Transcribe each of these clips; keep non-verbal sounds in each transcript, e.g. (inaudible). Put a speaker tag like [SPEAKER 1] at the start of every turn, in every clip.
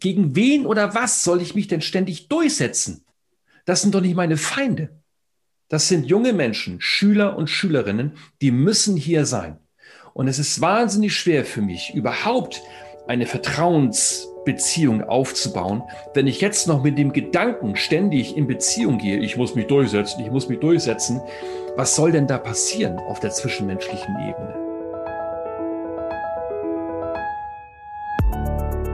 [SPEAKER 1] Gegen wen oder was soll ich mich denn ständig durchsetzen? Das sind doch nicht meine Feinde. Das sind junge Menschen, Schüler und Schülerinnen, die müssen hier sein. Und es ist wahnsinnig schwer für mich, überhaupt eine Vertrauensbeziehung aufzubauen, wenn ich jetzt noch mit dem Gedanken ständig in Beziehung gehe, ich muss mich durchsetzen, ich muss mich durchsetzen. Was soll denn da passieren auf der zwischenmenschlichen Ebene?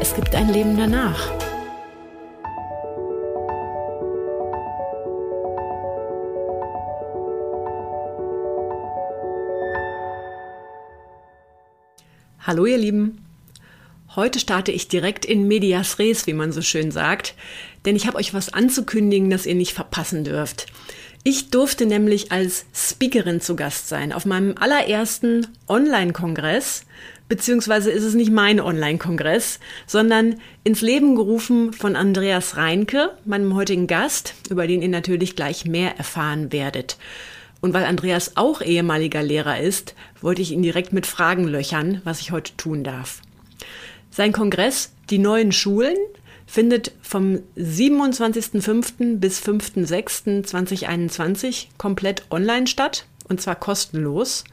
[SPEAKER 2] es gibt ein Leben danach. Hallo ihr Lieben. Heute starte ich direkt in Medias Res, wie man so schön sagt, denn ich habe euch was anzukündigen, das ihr nicht verpassen dürft. Ich durfte nämlich als Speakerin zu Gast sein auf meinem allerersten Online-Kongress beziehungsweise ist es nicht mein Online-Kongress, sondern ins Leben gerufen von Andreas Reinke, meinem heutigen Gast, über den ihr natürlich gleich mehr erfahren werdet. Und weil Andreas auch ehemaliger Lehrer ist, wollte ich ihn direkt mit Fragen löchern, was ich heute tun darf. Sein Kongress Die neuen Schulen findet vom 27.05. bis 5.06.2021 komplett online statt und zwar kostenlos.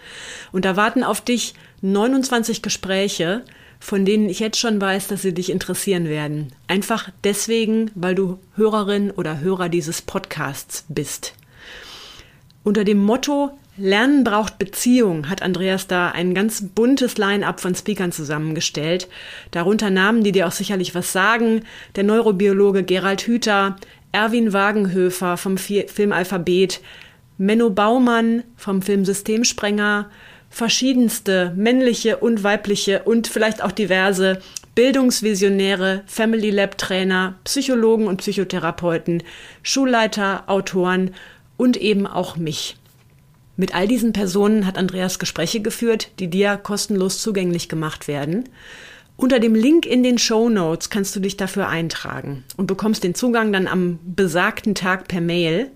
[SPEAKER 2] Und da warten auf dich 29 Gespräche, von denen ich jetzt schon weiß, dass sie dich interessieren werden. Einfach deswegen, weil du Hörerin oder Hörer dieses Podcasts bist. Unter dem Motto Lernen braucht Beziehung hat Andreas da ein ganz buntes Line-up von Speakern zusammengestellt. Darunter Namen, die dir auch sicherlich was sagen. Der Neurobiologe Gerald Hüther, Erwin Wagenhöfer vom Film Alphabet, Menno Baumann vom Film Systemsprenger, verschiedenste männliche und weibliche und vielleicht auch diverse Bildungsvisionäre, Family Lab Trainer, Psychologen und Psychotherapeuten, Schulleiter, Autoren und eben auch mich. Mit all diesen Personen hat Andreas Gespräche geführt, die dir kostenlos zugänglich gemacht werden. Unter dem Link in den Show Notes kannst du dich dafür eintragen und bekommst den Zugang dann am besagten Tag per Mail.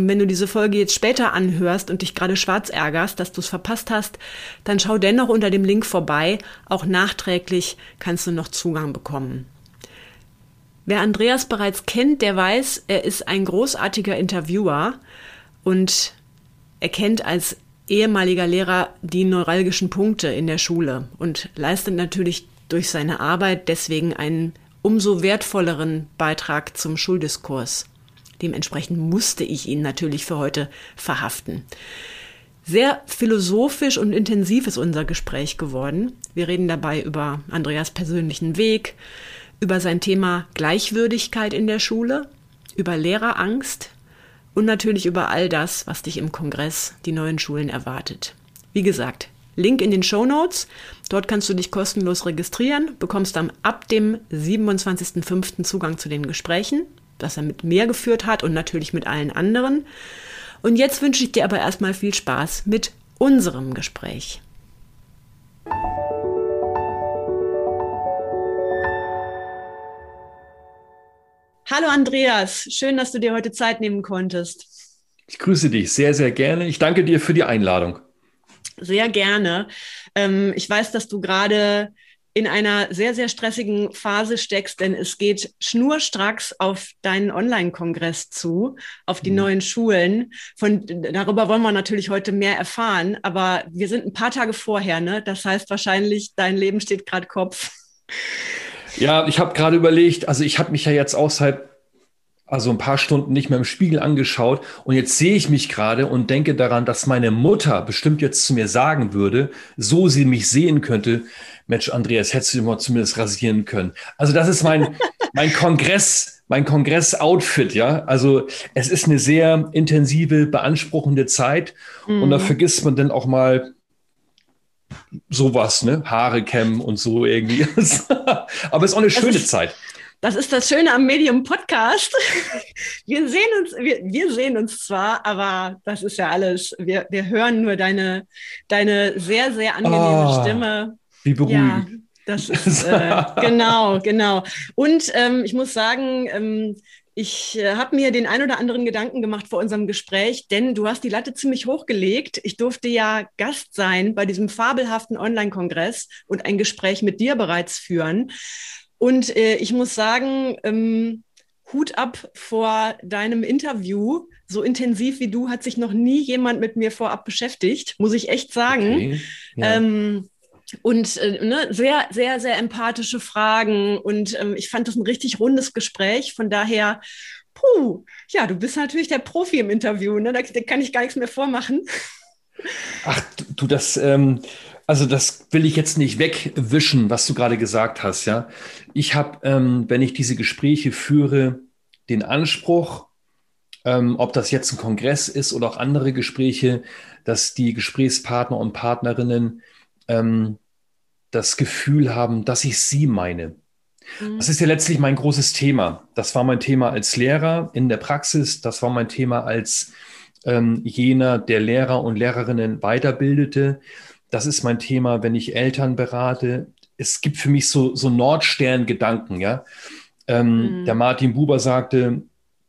[SPEAKER 2] Und wenn du diese Folge jetzt später anhörst und dich gerade schwarz ärgerst, dass du es verpasst hast, dann schau dennoch unter dem Link vorbei. Auch nachträglich kannst du noch Zugang bekommen. Wer Andreas bereits kennt, der weiß, er ist ein großartiger Interviewer und er kennt als ehemaliger Lehrer die neuralgischen Punkte in der Schule und leistet natürlich durch seine Arbeit deswegen einen umso wertvolleren Beitrag zum Schuldiskurs. Dementsprechend musste ich ihn natürlich für heute verhaften. Sehr philosophisch und intensiv ist unser Gespräch geworden. Wir reden dabei über Andreas persönlichen Weg, über sein Thema Gleichwürdigkeit in der Schule, über Lehrerangst und natürlich über all das, was dich im Kongress die neuen Schulen erwartet. Wie gesagt, Link in den Show Notes. Dort kannst du dich kostenlos registrieren, bekommst dann ab dem 27.05. Zugang zu den Gesprächen das er mit mir geführt hat und natürlich mit allen anderen. Und jetzt wünsche ich dir aber erstmal viel Spaß mit unserem Gespräch. Hallo Andreas, schön, dass du dir heute Zeit nehmen konntest.
[SPEAKER 1] Ich grüße dich sehr, sehr gerne. Ich danke dir für die Einladung.
[SPEAKER 2] Sehr gerne. Ähm, ich weiß, dass du gerade in einer sehr, sehr stressigen Phase steckst, denn es geht schnurstracks auf deinen Online-Kongress zu, auf die mhm. neuen Schulen. Von, darüber wollen wir natürlich heute mehr erfahren, aber wir sind ein paar Tage vorher, ne? Das heißt wahrscheinlich, dein Leben steht gerade Kopf.
[SPEAKER 1] Ja, ich habe gerade überlegt, also ich habe mich ja jetzt auch seit also ein paar Stunden nicht mehr im Spiegel angeschaut und jetzt sehe ich mich gerade und denke daran, dass meine Mutter bestimmt jetzt zu mir sagen würde, so sie mich sehen könnte, Mensch, Andreas, hättest du mal zumindest rasieren können. Also das ist mein, (laughs) mein Kongress, mein Kongress-Outfit, ja. Also es ist eine sehr intensive, beanspruchende Zeit mhm. und da mhm. vergisst man dann auch mal sowas, ne? Haare kämmen und so irgendwie. (laughs) Aber es ist auch eine schöne Zeit.
[SPEAKER 2] Das ist das Schöne am Medium Podcast. (laughs) Wir sehen uns, wir, wir sehen uns zwar, aber das ist ja alles. Wir, wir hören nur deine, deine sehr, sehr angenehme oh, Stimme.
[SPEAKER 1] Wie beruhigend. Ja,
[SPEAKER 2] das (laughs) ist äh, genau, genau. Und ähm, ich muss sagen, ähm, ich äh, habe mir den ein oder anderen Gedanken gemacht vor unserem Gespräch, denn du hast die Latte ziemlich hochgelegt. Ich durfte ja Gast sein bei diesem fabelhaften Online-Kongress und ein Gespräch mit dir bereits führen. Und äh, ich muss sagen, ähm, Hut ab vor deinem Interview. So intensiv wie du hat sich noch nie jemand mit mir vorab beschäftigt, muss ich echt sagen. Okay, ja. ähm, und äh, ne, sehr, sehr, sehr empathische Fragen. Und ähm, ich fand das ein richtig rundes Gespräch. Von daher, puh, ja, du bist natürlich der Profi im Interview. Ne? Da, da kann ich gar nichts mehr vormachen.
[SPEAKER 1] Ach, du, das, ähm, also das will ich jetzt nicht wegwischen, was du gerade gesagt hast, ja. Ich habe, ähm, wenn ich diese Gespräche führe, den Anspruch, ähm, ob das jetzt ein Kongress ist oder auch andere Gespräche, dass die Gesprächspartner und Partnerinnen ähm, das Gefühl haben, dass ich sie meine. Mhm. Das ist ja letztlich mein großes Thema. Das war mein Thema als Lehrer in der Praxis, das war mein Thema als ähm, jener, der Lehrer und Lehrerinnen weiterbildete. Das ist mein Thema, wenn ich Eltern berate. Es gibt für mich so, so Nordstern-Gedanken, ja. Ähm, mhm. Der Martin Buber sagte,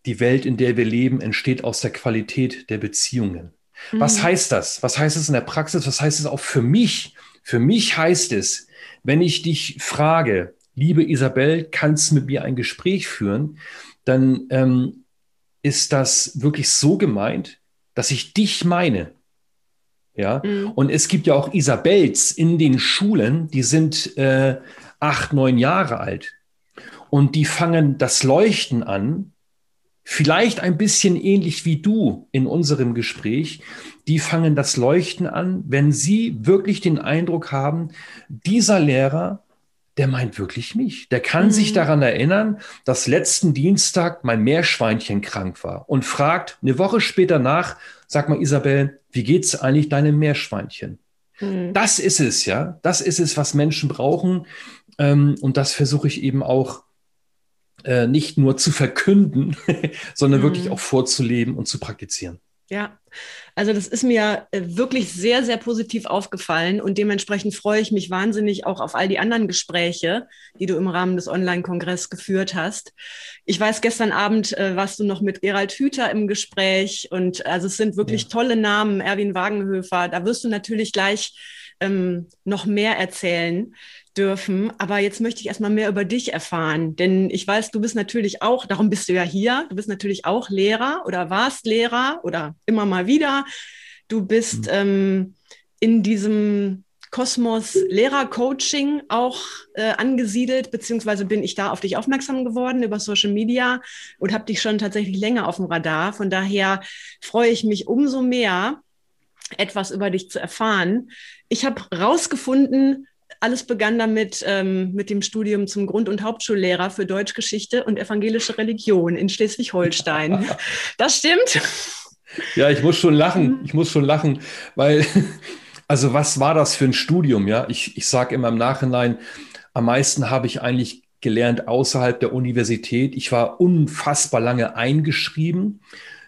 [SPEAKER 1] die Welt, in der wir leben, entsteht aus der Qualität der Beziehungen. Mhm. Was heißt das? Was heißt es in der Praxis? Was heißt es auch für mich? Für mich heißt es, wenn ich dich frage, liebe Isabel, kannst du mit mir ein Gespräch führen, dann ähm, ist das wirklich so gemeint, dass ich dich meine. Ja, mhm. und es gibt ja auch Isabels in den Schulen, die sind äh, acht, neun Jahre alt. Und die fangen das Leuchten an, vielleicht ein bisschen ähnlich wie du in unserem Gespräch. Die fangen das Leuchten an, wenn sie wirklich den Eindruck haben, dieser Lehrer, der meint wirklich mich. Der kann mhm. sich daran erinnern, dass letzten Dienstag mein Meerschweinchen krank war und fragt eine Woche später nach, sag mal Isabel, wie geht's eigentlich deinem Meerschweinchen? Mhm. Das ist es, ja. Das ist es, was Menschen brauchen. Ähm, und das versuche ich eben auch äh, nicht nur zu verkünden, (laughs) sondern mhm. wirklich auch vorzuleben und zu praktizieren.
[SPEAKER 2] Ja, also das ist mir äh, wirklich sehr, sehr positiv aufgefallen und dementsprechend freue ich mich wahnsinnig auch auf all die anderen Gespräche, die du im Rahmen des Online-Kongresses geführt hast. Ich weiß, gestern Abend äh, warst du noch mit Gerald Hüther im Gespräch und also es sind wirklich ja. tolle Namen, Erwin Wagenhöfer. Da wirst du natürlich gleich ähm, noch mehr erzählen dürfen. Aber jetzt möchte ich erstmal mehr über dich erfahren, denn ich weiß, du bist natürlich auch, darum bist du ja hier, du bist natürlich auch Lehrer oder warst Lehrer oder immer mal wieder. Du bist mhm. ähm, in diesem Kosmos Lehrercoaching auch äh, angesiedelt, beziehungsweise bin ich da auf dich aufmerksam geworden über Social Media und habe dich schon tatsächlich länger auf dem Radar. Von daher freue ich mich umso mehr, etwas über dich zu erfahren. Ich habe rausgefunden, alles begann damit ähm, mit dem Studium zum Grund- und Hauptschullehrer für Deutschgeschichte und evangelische Religion in Schleswig-Holstein. (laughs) Das stimmt.
[SPEAKER 1] Ja, ich muss schon lachen. Ich muss schon lachen, weil, (laughs) also was war das für ein Studium? Ja, ich, ich sage immer im Nachhinein, am meisten habe ich eigentlich gelernt außerhalb der Universität. Ich war unfassbar lange eingeschrieben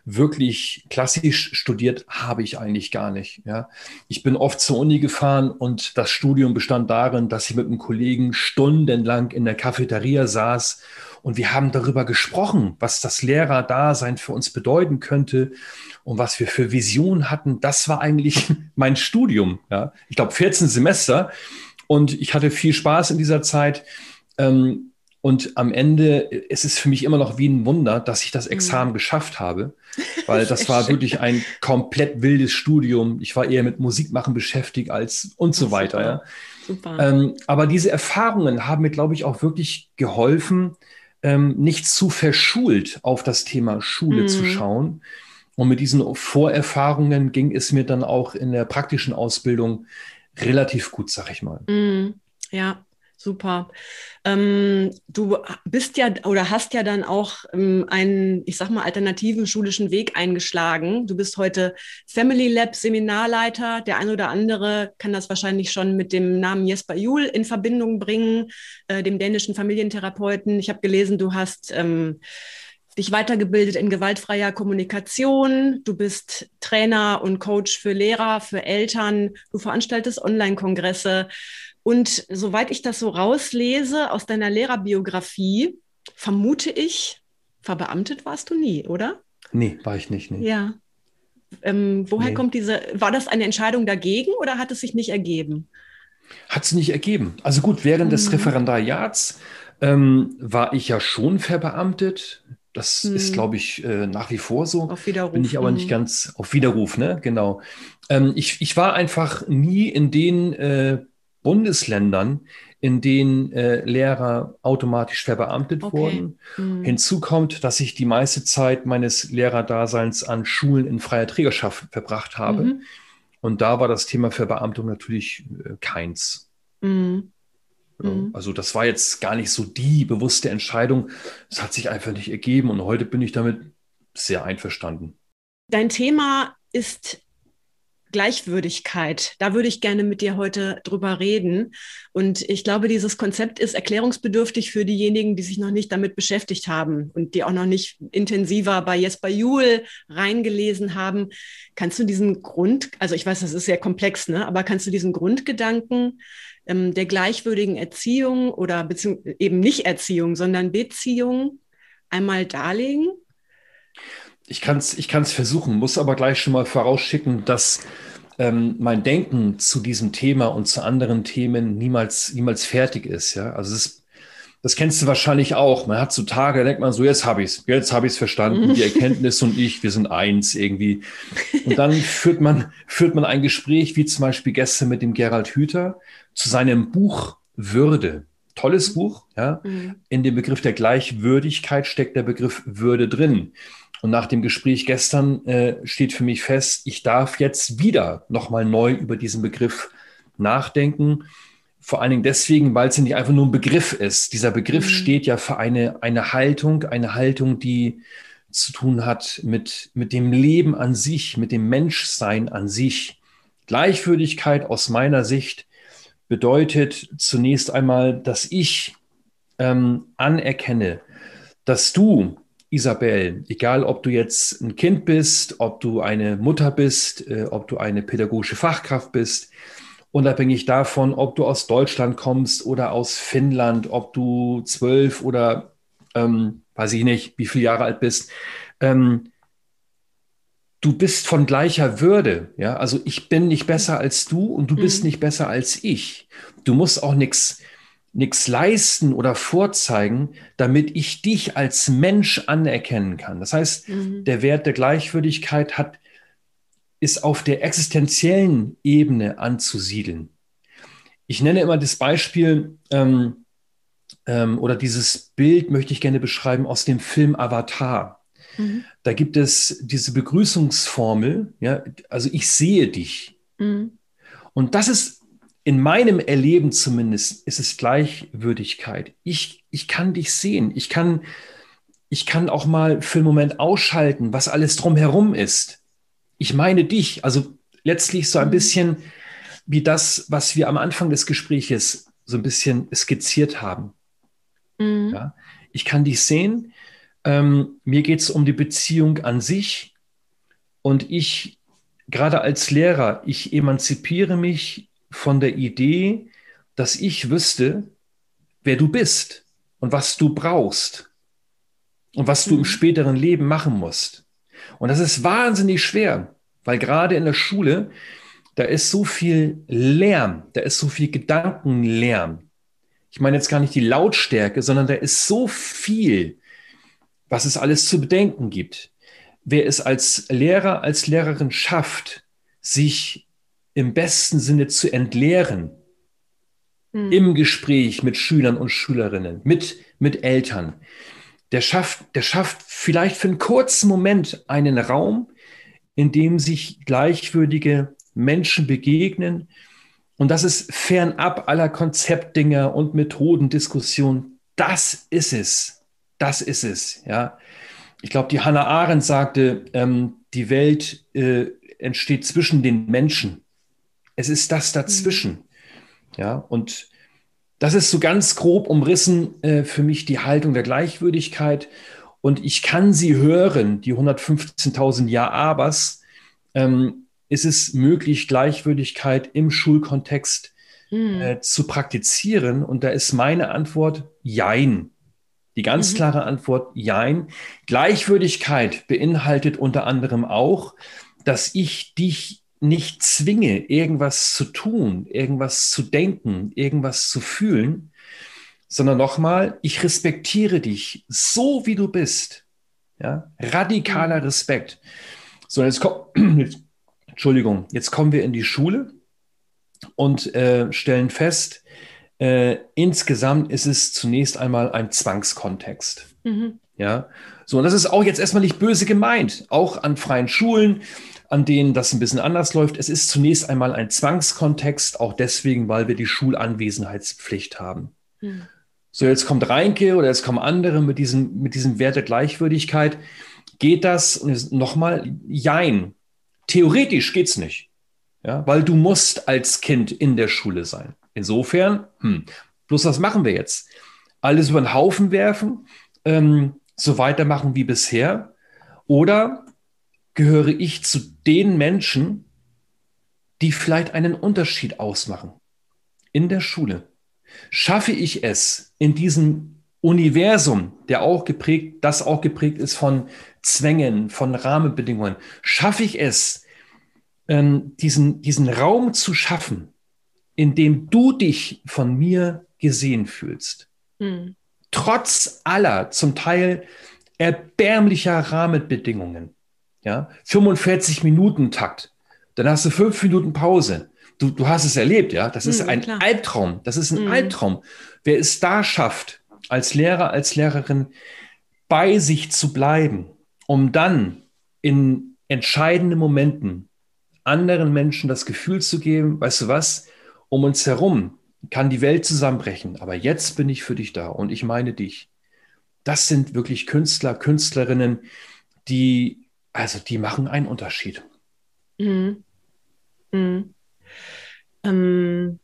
[SPEAKER 1] wirklich klassisch studiert habe ich eigentlich gar nicht. Ja. Ich bin oft zur Uni gefahren und das Studium bestand darin, dass ich mit einem Kollegen stundenlang in der Cafeteria saß und wir haben darüber gesprochen, was das Lehrerdasein für uns bedeuten könnte und was wir für Visionen hatten. Das war eigentlich (laughs) mein Studium. Ja. Ich glaube, 14 Semester und ich hatte viel Spaß in dieser Zeit. Ähm, und am Ende ist es für mich immer noch wie ein Wunder, dass ich das Examen mhm. geschafft habe, (laughs) weil das war wirklich ein komplett wildes Studium. Ich war eher mit Musikmachen beschäftigt als und so weiter. Ja. Super. Ähm, aber diese Erfahrungen haben mir, glaube ich, auch wirklich geholfen, ähm, nicht zu verschult auf das Thema Schule mhm. zu schauen. Und mit diesen Vorerfahrungen ging es mir dann auch in der praktischen Ausbildung relativ gut, sag ich mal.
[SPEAKER 2] Mhm. Ja, Super. Ähm, du bist ja oder hast ja dann auch ähm, einen, ich sag mal, alternativen schulischen Weg eingeschlagen. Du bist heute Family Lab Seminarleiter. Der ein oder andere kann das wahrscheinlich schon mit dem Namen Jesper Juhl in Verbindung bringen, äh, dem dänischen Familientherapeuten. Ich habe gelesen, du hast ähm, dich weitergebildet in gewaltfreier Kommunikation. Du bist Trainer und Coach für Lehrer, für Eltern. Du veranstaltest Online-Kongresse. Und soweit ich das so rauslese aus deiner Lehrerbiografie, vermute ich, verbeamtet warst du nie, oder?
[SPEAKER 1] Nee, war ich nicht. Nee.
[SPEAKER 2] Ja. Ähm, woher nee. kommt diese, war das eine Entscheidung dagegen oder hat es sich nicht ergeben?
[SPEAKER 1] Hat sich nicht ergeben. Also gut, während mhm. des Referendariats ähm, war ich ja schon verbeamtet. Das mhm. ist, glaube ich, äh, nach wie vor so.
[SPEAKER 2] Auf Widerruf.
[SPEAKER 1] Bin ich aber nicht mhm. ganz auf Widerruf, ne? Genau. Ähm, ich, ich war einfach nie in den äh, Bundesländern, in denen äh, Lehrer automatisch verbeamtet okay. wurden. Mhm. Hinzu kommt, dass ich die meiste Zeit meines Lehrerdaseins an Schulen in freier Trägerschaft verbracht habe. Mhm. Und da war das Thema Verbeamtung natürlich äh, keins. Mhm. Mhm. Also das war jetzt gar nicht so die bewusste Entscheidung. Es hat sich einfach nicht ergeben und heute bin ich damit sehr einverstanden.
[SPEAKER 2] Dein Thema ist Gleichwürdigkeit. Da würde ich gerne mit dir heute drüber reden. Und ich glaube, dieses Konzept ist erklärungsbedürftig für diejenigen, die sich noch nicht damit beschäftigt haben und die auch noch nicht intensiver bei Jesper Juhl reingelesen haben. Kannst du diesen Grund, also ich weiß, das ist sehr komplex, ne? aber kannst du diesen Grundgedanken ähm, der gleichwürdigen Erziehung oder eben nicht Erziehung, sondern Beziehung einmal darlegen?
[SPEAKER 1] Ich kann es ich kann's versuchen, muss aber gleich schon mal vorausschicken, dass ähm, mein Denken zu diesem Thema und zu anderen Themen niemals, niemals fertig ist. Ja? Also es, das kennst du wahrscheinlich auch. Man hat so Tage, da denkt man so, jetzt habe ich es, jetzt habe ich es verstanden. Die (laughs) Erkenntnis und ich, wir sind eins irgendwie. Und dann führt man, führt man ein Gespräch, wie zum Beispiel gestern mit dem Gerald Hüther, zu seinem Buch Würde. Tolles Buch, ja. Mhm. In dem Begriff der Gleichwürdigkeit steckt der Begriff Würde drin. Und nach dem Gespräch gestern äh, steht für mich fest, ich darf jetzt wieder nochmal neu über diesen Begriff nachdenken. Vor allen Dingen deswegen, weil es ja nicht einfach nur ein Begriff ist. Dieser Begriff mhm. steht ja für eine, eine Haltung, eine Haltung, die zu tun hat mit, mit dem Leben an sich, mit dem Menschsein an sich. Gleichwürdigkeit aus meiner Sicht bedeutet zunächst einmal, dass ich ähm, anerkenne, dass du Isabel, egal ob du jetzt ein Kind bist, ob du eine Mutter bist, äh, ob du eine pädagogische Fachkraft bist, unabhängig davon, ob du aus Deutschland kommst oder aus Finnland, ob du zwölf oder ähm, weiß ich nicht, wie viele Jahre alt bist, ähm, du bist von gleicher Würde. Ja, also ich bin nicht besser als du und du mhm. bist nicht besser als ich. Du musst auch nichts nichts leisten oder vorzeigen, damit ich dich als Mensch anerkennen kann. Das heißt, mhm. der Wert der Gleichwürdigkeit hat, ist auf der existenziellen Ebene anzusiedeln. Ich nenne immer das Beispiel ähm, ähm, oder dieses Bild möchte ich gerne beschreiben aus dem Film Avatar. Mhm. Da gibt es diese Begrüßungsformel, ja, also ich sehe dich. Mhm. Und das ist in meinem Erleben zumindest ist es Gleichwürdigkeit. Ich, ich kann dich sehen. Ich kann, ich kann auch mal für einen Moment ausschalten, was alles drumherum ist. Ich meine dich. Also letztlich so ein mhm. bisschen wie das, was wir am Anfang des Gespräches so ein bisschen skizziert haben. Mhm. Ja, ich kann dich sehen. Ähm, mir geht es um die Beziehung an sich. Und ich, gerade als Lehrer, ich emanzipiere mich von der Idee, dass ich wüsste, wer du bist und was du brauchst und was du im mhm. späteren Leben machen musst. Und das ist wahnsinnig schwer, weil gerade in der Schule, da ist so viel Lärm, da ist so viel Gedankenlärm. Ich meine jetzt gar nicht die Lautstärke, sondern da ist so viel, was es alles zu bedenken gibt. Wer es als Lehrer, als Lehrerin schafft, sich im besten Sinne zu entleeren mhm. im Gespräch mit Schülern und Schülerinnen, mit, mit Eltern. Der schafft, der schafft vielleicht für einen kurzen Moment einen Raum, in dem sich gleichwürdige Menschen begegnen Und das ist fernab aller Konzeptdinger und Methodendiskussionen. Das ist es. Das ist es. Ja. Ich glaube, die Hannah Arendt sagte, ähm, die Welt äh, entsteht zwischen den Menschen. Es ist das dazwischen. Mhm. Ja, und das ist so ganz grob umrissen äh, für mich die Haltung der Gleichwürdigkeit. Und ich kann sie hören, die 115.000 Ja-Abers. Ähm, ist es möglich, Gleichwürdigkeit im Schulkontext mhm. äh, zu praktizieren? Und da ist meine Antwort Jein. Die ganz mhm. klare Antwort Jein. Gleichwürdigkeit beinhaltet unter anderem auch, dass ich dich nicht zwinge, irgendwas zu tun, irgendwas zu denken, irgendwas zu fühlen, sondern nochmal, ich respektiere dich so, wie du bist. Ja? Radikaler mhm. Respekt. So, jetzt kommt, (clears throat) Entschuldigung, jetzt kommen wir in die Schule und äh, stellen fest, äh, insgesamt ist es zunächst einmal ein Zwangskontext. Mhm. Ja, so, und das ist auch jetzt erstmal nicht böse gemeint, auch an freien Schulen, an denen das ein bisschen anders läuft. Es ist zunächst einmal ein Zwangskontext, auch deswegen, weil wir die Schulanwesenheitspflicht haben. Mhm. So, jetzt kommt Reinke oder jetzt kommen andere mit diesem, mit diesem Wert der Gleichwürdigkeit. Geht das, nochmal, jein. Theoretisch geht's nicht. Ja, weil du musst als Kind in der Schule sein. Insofern, hm, bloß was machen wir jetzt? Alles über den Haufen werfen, ähm, so weitermachen wie bisher? Oder gehöre ich zu den Menschen, die vielleicht einen Unterschied ausmachen in der Schule? Schaffe ich es in diesem Universum, der auch geprägt, das auch geprägt ist von Zwängen, von Rahmenbedingungen, schaffe ich es, ähm, diesen, diesen Raum zu schaffen, in dem du dich von mir gesehen fühlst. Hm. Trotz aller zum Teil erbärmlicher Rahmenbedingungen. Ja, 45 Minuten Takt. Dann hast du fünf Minuten Pause. Du, du hast es erlebt, ja. Das ist hm, ein klar. Albtraum. Das ist ein hm. Albtraum. Wer es da schafft, als Lehrer, als Lehrerin bei sich zu bleiben, um dann in entscheidenden Momenten anderen Menschen das Gefühl zu geben, weißt du was, um uns herum kann die Welt zusammenbrechen, aber jetzt bin ich für dich da und ich meine dich. Das sind wirklich Künstler, Künstlerinnen, die, also die machen einen Unterschied. Mhm.
[SPEAKER 2] Mhm. Ähm,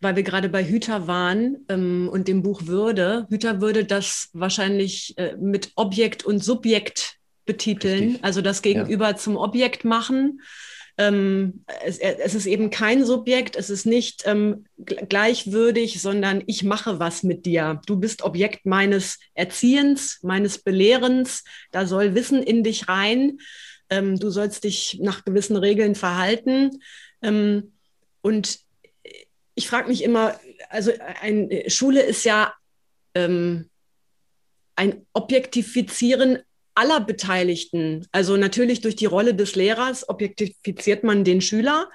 [SPEAKER 2] weil wir gerade bei Hüter waren ähm, und dem Buch Würde. Hüter würde das wahrscheinlich äh, mit Objekt und Subjekt betiteln, Richtig. also das Gegenüber ja. zum Objekt machen. Ähm, es, es, ist eben kein Subjekt, es ist nicht ähm, gleichwürdig, sondern ich mache was mit dir. Du bist Objekt meines Erziehens, meines Belehrens. Da soll Wissen in dich rein. Ähm, du sollst dich nach gewissen Regeln verhalten. Ähm, und ich frage mich immer, also ein, Schule ist ja ähm, ein Objektifizieren aller Beteiligten. Also natürlich durch die Rolle des Lehrers objektifiziert man den Schüler.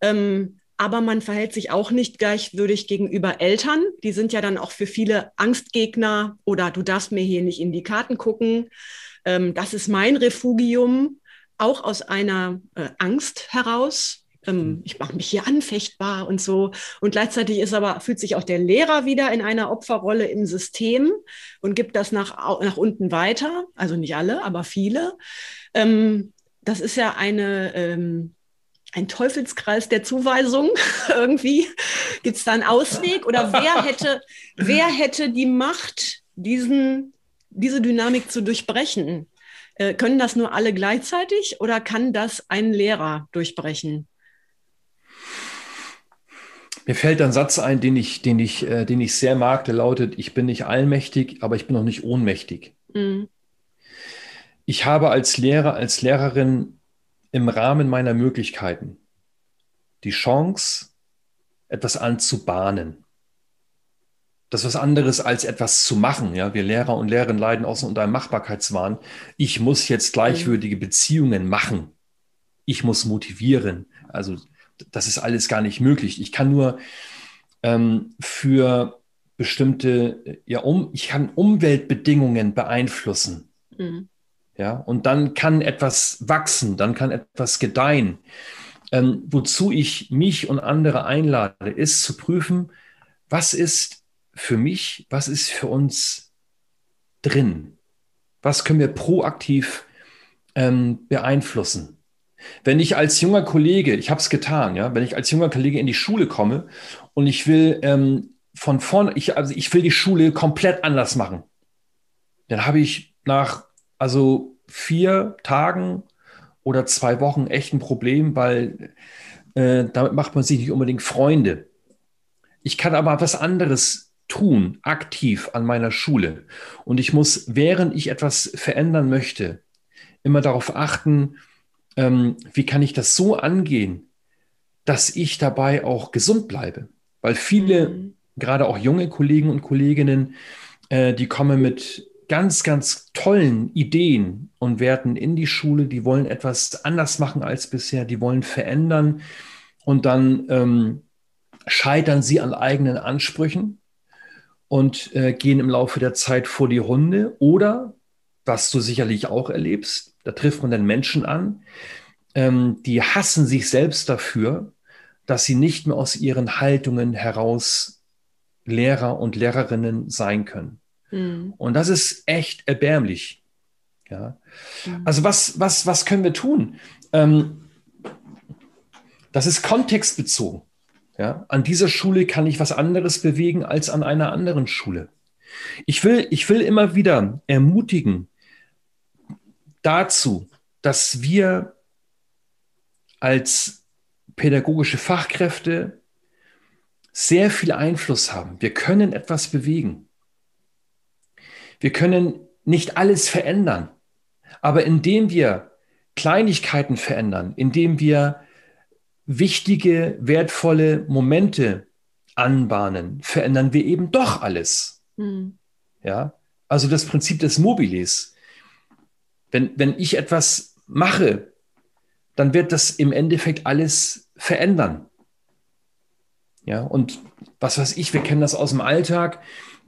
[SPEAKER 2] Ähm, aber man verhält sich auch nicht gleichwürdig gegenüber Eltern. Die sind ja dann auch für viele Angstgegner oder du darfst mir hier nicht in die Karten gucken. Ähm, das ist mein Refugium, auch aus einer äh, Angst heraus ähm, ich mache mich hier anfechtbar und so. Und gleichzeitig ist aber, fühlt sich auch der Lehrer wieder in einer Opferrolle im System und gibt das nach, nach unten weiter. Also nicht alle, aber viele. Ähm, das ist ja eine, ähm, ein Teufelskreis der Zuweisung (laughs) irgendwie. Gibt es da einen Ausweg? Oder wer hätte, wer hätte die Macht, diesen, diese Dynamik zu durchbrechen? Äh, können das nur alle gleichzeitig oder kann das ein Lehrer durchbrechen?
[SPEAKER 1] Mir fällt ein Satz ein, den ich, den ich, äh, den ich sehr mag, der lautet, ich bin nicht allmächtig, aber ich bin auch nicht ohnmächtig. Mhm. Ich habe als Lehrer, als Lehrerin im Rahmen meiner Möglichkeiten die Chance, etwas anzubahnen. Das ist was anderes als etwas zu machen. Ja, wir Lehrer und Lehrerinnen leiden auch unter einem Machbarkeitswahn. Ich muss jetzt gleichwürdige mhm. Beziehungen machen. Ich muss motivieren. Also das ist alles gar nicht möglich. Ich kann nur ähm, für bestimmte, ja, um, ich kann Umweltbedingungen beeinflussen. Mhm. Ja, und dann kann etwas wachsen, dann kann etwas gedeihen. ähm, wozu ich mich und andere einlade, ist zu prüfen, was ist für mich, was ist für uns drin? Was können wir proaktiv ähm, beeinflussen? Wenn ich als junger Kollege, ich habe es getan, ja, wenn ich als junger Kollege in die Schule komme und ich will ähm, von vorne, ich, also ich will die Schule komplett anders machen, dann habe ich nach also vier Tagen oder zwei Wochen echt ein Problem, weil äh, damit macht man sich nicht unbedingt Freunde. Ich kann aber was anderes tun, aktiv an meiner Schule. Und ich muss, während ich etwas verändern möchte, immer darauf achten, ähm, wie kann ich das so angehen, dass ich dabei auch gesund bleibe. Weil viele, mhm. gerade auch junge Kollegen und Kolleginnen, äh, die kommen mit ganz, ganz tollen Ideen und Werten in die Schule, die wollen etwas anders machen als bisher, die wollen verändern und dann ähm, scheitern sie an eigenen Ansprüchen und äh, gehen im Laufe der Zeit vor die Hunde oder, was du sicherlich auch erlebst, da trifft man dann Menschen an, ähm, die hassen sich selbst dafür, dass sie nicht mehr aus ihren Haltungen heraus Lehrer und Lehrerinnen sein können. Mhm. Und das ist echt erbärmlich. Ja. Mhm. Also was, was, was können wir tun? Ähm, das ist kontextbezogen. Ja. An dieser Schule kann ich was anderes bewegen als an einer anderen Schule. Ich will, ich will immer wieder ermutigen dazu, dass wir als pädagogische Fachkräfte sehr viel Einfluss haben. Wir können etwas bewegen. Wir können nicht alles verändern, aber indem wir Kleinigkeiten verändern, indem wir wichtige, wertvolle Momente anbahnen, verändern wir eben doch alles. Mhm. Ja, also das Prinzip des Mobiles. Wenn, wenn ich etwas mache, dann wird das im Endeffekt alles verändern. Ja, und was weiß ich, wir kennen das aus dem Alltag.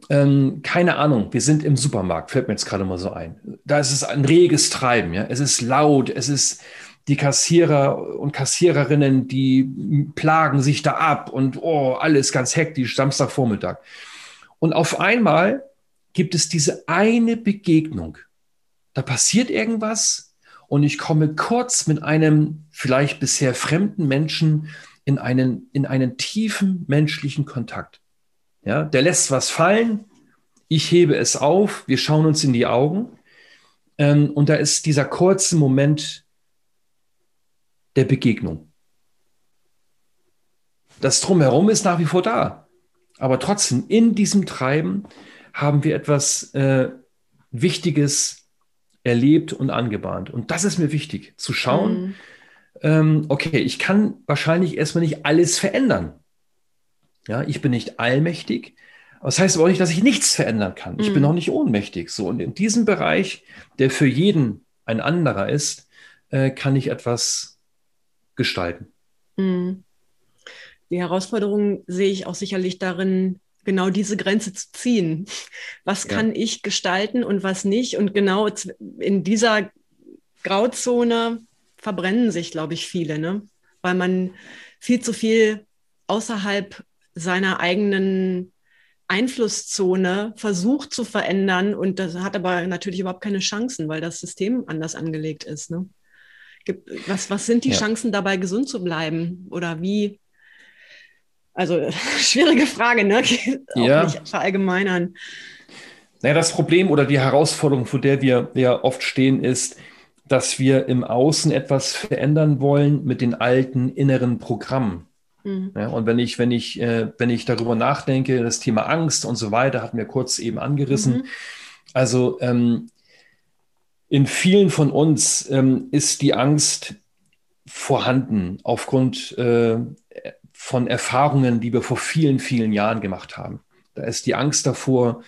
[SPEAKER 1] Ähm, keine Ahnung, wir sind im Supermarkt, fällt mir jetzt gerade mal so ein. Da ist es ein reges Treiben, ja. Es ist laut, es ist die Kassierer und Kassiererinnen, die plagen sich da ab und oh, alles ganz hektisch, Samstagvormittag. Und auf einmal gibt es diese eine Begegnung. Da passiert irgendwas und ich komme kurz mit einem vielleicht bisher fremden Menschen in einen, in einen tiefen menschlichen Kontakt. Ja, der lässt was fallen, ich hebe es auf, wir schauen uns in die Augen ähm, und da ist dieser kurze Moment der Begegnung. Das Drumherum ist nach wie vor da, aber trotzdem in diesem Treiben haben wir etwas äh, Wichtiges erlebt und angebahnt. Und das ist mir wichtig, zu schauen, mhm. ähm, okay, ich kann wahrscheinlich erstmal nicht alles verändern. Ja, ich bin nicht allmächtig. das heißt aber auch nicht, dass ich nichts verändern kann. Ich mhm. bin auch nicht ohnmächtig. So, und in diesem Bereich, der für jeden ein anderer ist, äh, kann ich etwas gestalten. Mhm.
[SPEAKER 2] Die Herausforderung sehe ich auch sicherlich darin, genau diese Grenze zu ziehen. Was ja. kann ich gestalten und was nicht? Und genau in dieser Grauzone verbrennen sich, glaube ich, viele, ne? weil man viel zu viel außerhalb seiner eigenen Einflusszone versucht zu verändern und das hat aber natürlich überhaupt keine Chancen, weil das System anders angelegt ist. Ne? Was, was sind die ja. Chancen dabei, gesund zu bleiben? Oder wie? Also (laughs) schwierige Frage, ne? (laughs) Auch ja. nicht verallgemeinern.
[SPEAKER 1] Naja, das Problem oder die Herausforderung, vor der wir ja oft stehen, ist, dass wir im Außen etwas verändern wollen mit den alten inneren Programmen. Mhm. Ja, und wenn ich, wenn ich, äh, wenn ich darüber nachdenke, das Thema Angst und so weiter, hatten wir kurz eben angerissen. Mhm. Also ähm, in vielen von uns ähm, ist die Angst vorhanden aufgrund äh, von Erfahrungen, die wir vor vielen, vielen Jahren gemacht haben. Da ist die Angst davor,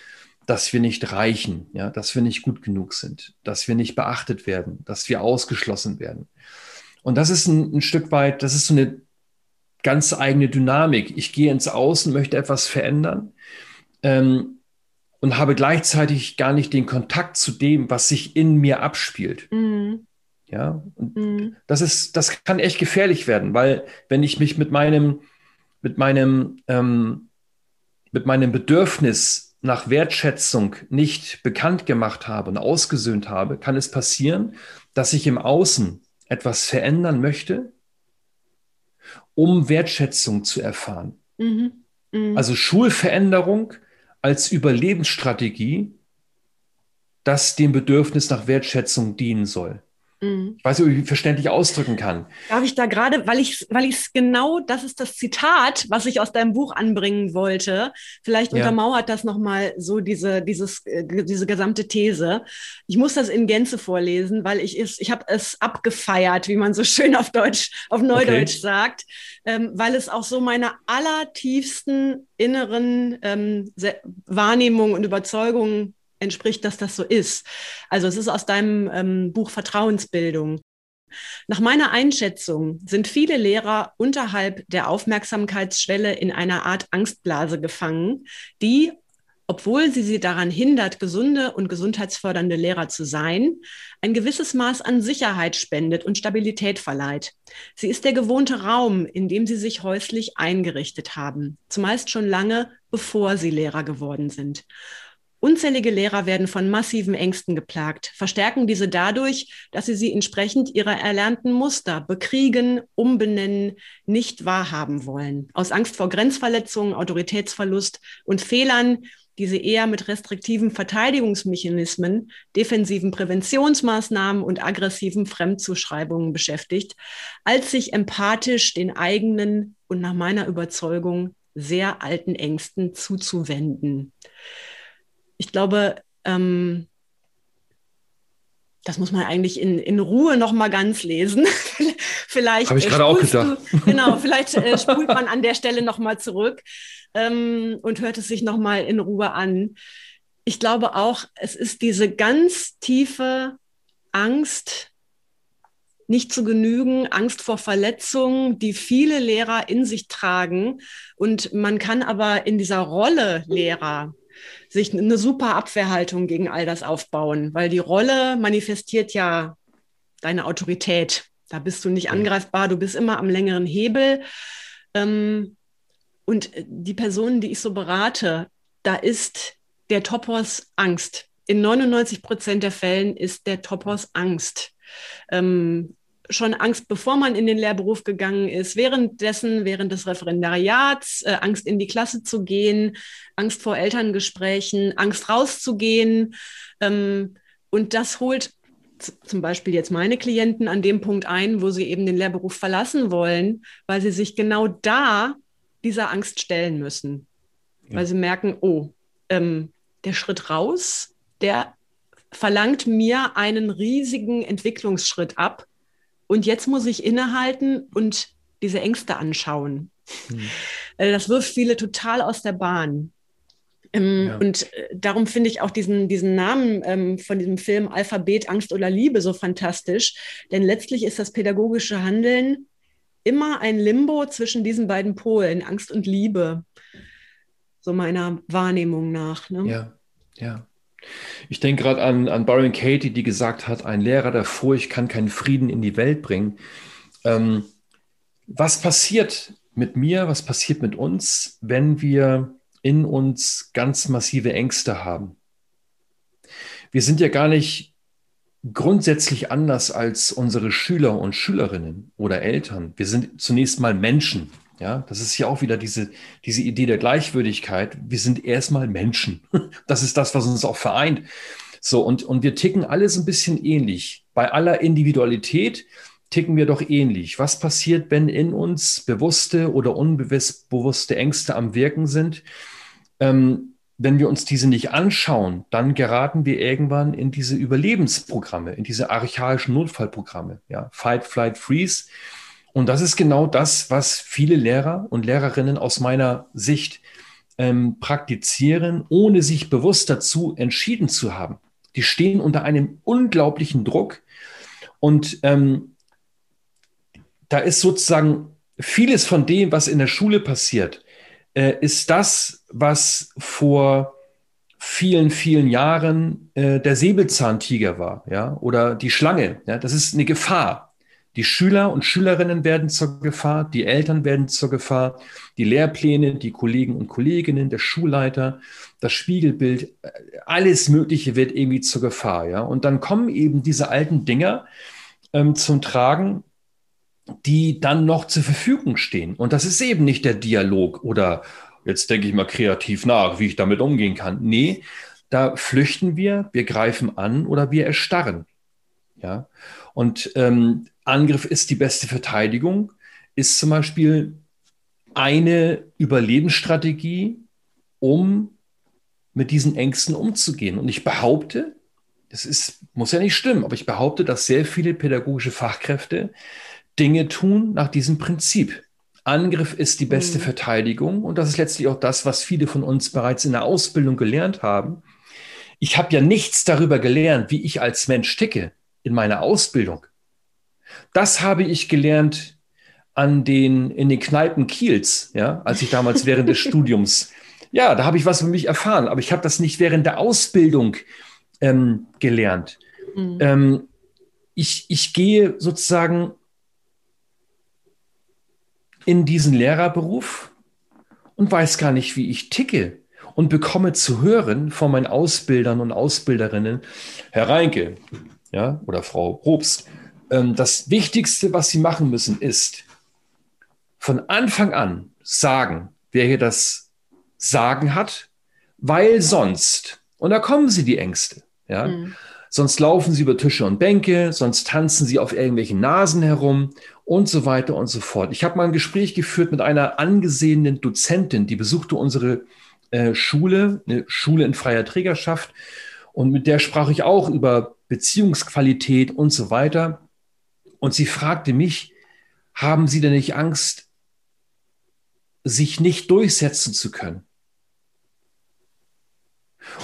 [SPEAKER 1] dass wir nicht reichen, ja, dass wir nicht gut genug sind, dass wir nicht beachtet werden, dass wir ausgeschlossen werden. Und das ist ein, ein Stück weit, das ist so eine ganz eigene Dynamik. Ich gehe ins Außen, möchte etwas verändern ähm, und habe gleichzeitig gar nicht den Kontakt zu dem, was sich in mir abspielt. Mhm. Ja, mhm. das ist, das kann echt gefährlich werden, weil wenn ich mich mit meinem, mit meinem, ähm, mit meinem Bedürfnis nach Wertschätzung nicht bekannt gemacht habe und ausgesöhnt habe, kann es passieren, dass ich im Außen etwas verändern möchte, um Wertschätzung zu erfahren. Mhm. Mhm. Also Schulveränderung als Überlebensstrategie, das dem Bedürfnis nach Wertschätzung dienen soll. Mhm. Ich weiß nicht, ob ich verständlich ausdrücken kann.
[SPEAKER 2] Darf ich da gerade, weil ich weil ich es genau, das ist das Zitat, was ich aus deinem Buch anbringen wollte. Vielleicht ja. untermauert das nochmal so diese, dieses, äh, diese gesamte These. Ich muss das in Gänze vorlesen, weil ich es, ich habe es abgefeiert, wie man so schön auf Deutsch, auf Neudeutsch okay. sagt, ähm, weil es auch so meine allertiefsten inneren ähm, Wahrnehmungen und Überzeugungen entspricht, dass das so ist. Also es ist aus deinem ähm, Buch Vertrauensbildung. Nach meiner Einschätzung sind viele Lehrer unterhalb der Aufmerksamkeitsschwelle in einer Art Angstblase gefangen, die, obwohl sie sie daran hindert, gesunde und gesundheitsfördernde Lehrer zu sein, ein gewisses Maß an Sicherheit spendet und Stabilität verleiht. Sie ist der gewohnte Raum, in dem sie sich häuslich eingerichtet haben, zumeist schon lange bevor sie Lehrer geworden sind. Unzählige Lehrer werden von massiven Ängsten geplagt, verstärken diese dadurch, dass sie sie entsprechend ihrer erlernten Muster bekriegen, umbenennen, nicht wahrhaben wollen. Aus Angst vor Grenzverletzungen, Autoritätsverlust und Fehlern, die sie eher mit restriktiven Verteidigungsmechanismen, defensiven Präventionsmaßnahmen und aggressiven Fremdzuschreibungen beschäftigt, als sich empathisch den eigenen und nach meiner Überzeugung sehr alten Ängsten zuzuwenden ich glaube, ähm, das muss man eigentlich in, in Ruhe noch mal ganz lesen. (laughs) vielleicht
[SPEAKER 1] habe ich gerade auch gedacht.
[SPEAKER 2] Du, (laughs) genau, vielleicht äh, spult man an der Stelle noch mal zurück ähm, und hört es sich noch mal in Ruhe an. Ich glaube auch, es ist diese ganz tiefe Angst, nicht zu genügen, Angst vor Verletzungen, die viele Lehrer in sich tragen. Und man kann aber in dieser Rolle Lehrer sich eine super Abwehrhaltung gegen all das aufbauen, weil die Rolle manifestiert ja deine Autorität. Da bist du nicht angreifbar, du bist immer am längeren Hebel. Ähm, und die Personen, die ich so berate, da ist der Topos Angst. In 99 Prozent der Fällen ist der Topos Angst. Ähm, schon Angst, bevor man in den Lehrberuf gegangen ist, währenddessen, während des Referendariats, äh, Angst in die Klasse zu gehen, Angst vor Elterngesprächen, Angst rauszugehen. Ähm, und das holt zum Beispiel jetzt meine Klienten an dem Punkt ein, wo sie eben den Lehrberuf verlassen wollen, weil sie sich genau da dieser Angst stellen müssen. Ja. Weil sie merken, oh, ähm, der Schritt raus, der verlangt mir einen riesigen Entwicklungsschritt ab, und jetzt muss ich innehalten und diese Ängste anschauen. Mhm. Das wirft viele total aus der Bahn. Ähm, ja. Und äh, darum finde ich auch diesen, diesen Namen ähm, von diesem Film Alphabet, Angst oder Liebe so fantastisch. Denn letztlich ist das pädagogische Handeln immer ein Limbo zwischen diesen beiden Polen, Angst und Liebe. So meiner Wahrnehmung nach.
[SPEAKER 1] Ne? Ja, ja. Ich denke gerade an, an Byron Katie, die gesagt hat, ein Lehrer der Furcht kann keinen Frieden in die Welt bringen. Ähm, was passiert mit mir, was passiert mit uns, wenn wir in uns ganz massive Ängste haben? Wir sind ja gar nicht grundsätzlich anders als unsere Schüler und Schülerinnen oder Eltern. Wir sind zunächst mal Menschen. Ja, das ist ja auch wieder diese, diese Idee der Gleichwürdigkeit. Wir sind erstmal Menschen. (laughs) Das ist das, was uns auch vereint. So, und, und wir ticken alles ein bisschen ähnlich. Bei aller Individualität ticken wir doch ähnlich. Was passiert, wenn in uns bewusste oder unbewusste Ängste am Wirken sind? Ähm, wenn wir uns diese nicht anschauen, dann geraten wir irgendwann in diese Überlebensprogramme, in diese archaischen Notfallprogramme. Ja, Fight, Flight, Freeze. Und das ist genau das, was viele Lehrer und Lehrerinnen aus meiner Sicht ähm, praktizieren, ohne sich bewusst dazu entschieden zu haben. Die stehen unter einem unglaublichen Druck und ähm, da ist sozusagen vieles von dem, was in der Schule passiert, äh, ist das, was vor vielen, vielen Jahren äh, der Säbelzahntiger war, ja, oder die Schlange. Ja, das ist eine Gefahr. Die Schüler und Schülerinnen werden zur Gefahr, die Eltern werden zur Gefahr, die Lehrpläne, die Kollegen und Kolleginnen, der Schulleiter, das Spiegelbild, äh, alles Mögliche wird irgendwie zur Gefahr, ja. Und dann kommen eben diese alten Dinger ähm, zum Tragen, die dann noch zur Verfügung stehen. Und das ist eben nicht der Dialog oder jetzt denke ich mal kreativ nach, wie ich damit umgehen kann. Nee, da flüchten wir, wir greifen an oder wir erstarren. Ja. Und ähm, Angriff ist die beste Verteidigung, ist zum Beispiel eine Überlebensstrategie, um mit diesen Ängsten umzugehen. Und ich behaupte, das ist, muss ja nicht stimmen, aber ich behaupte, dass sehr viele pädagogische Fachkräfte Dinge tun nach diesem Prinzip. Angriff ist die beste mhm. Verteidigung und das ist letztlich auch das, was viele von uns bereits in der Ausbildung gelernt haben. Ich habe ja nichts darüber gelernt, wie ich als Mensch ticke in meiner Ausbildung. Das habe ich gelernt an den, in den Kneipen Kiels, ja, als ich damals während des (laughs) Studiums, ja, da habe ich was über mich erfahren, aber ich habe das nicht während der Ausbildung ähm, gelernt. Mhm. Ähm, ich, ich gehe sozusagen in diesen Lehrerberuf und weiß gar nicht, wie ich ticke und bekomme zu hören von meinen Ausbildern und Ausbilderinnen, Herr Reinke, ja, oder Frau Probst, das Wichtigste, was Sie machen müssen, ist von Anfang an sagen, wer hier das Sagen hat, weil sonst, und da kommen Sie die Ängste, ja, mhm. sonst laufen Sie über Tische und Bänke, sonst tanzen Sie auf irgendwelchen Nasen herum und so weiter und so fort. Ich habe mal ein Gespräch geführt mit einer angesehenen Dozentin, die besuchte unsere äh, Schule, eine Schule in freier Trägerschaft, und mit der sprach ich auch über Beziehungsqualität und so weiter. Und sie fragte mich, haben Sie denn nicht Angst, sich nicht durchsetzen zu können?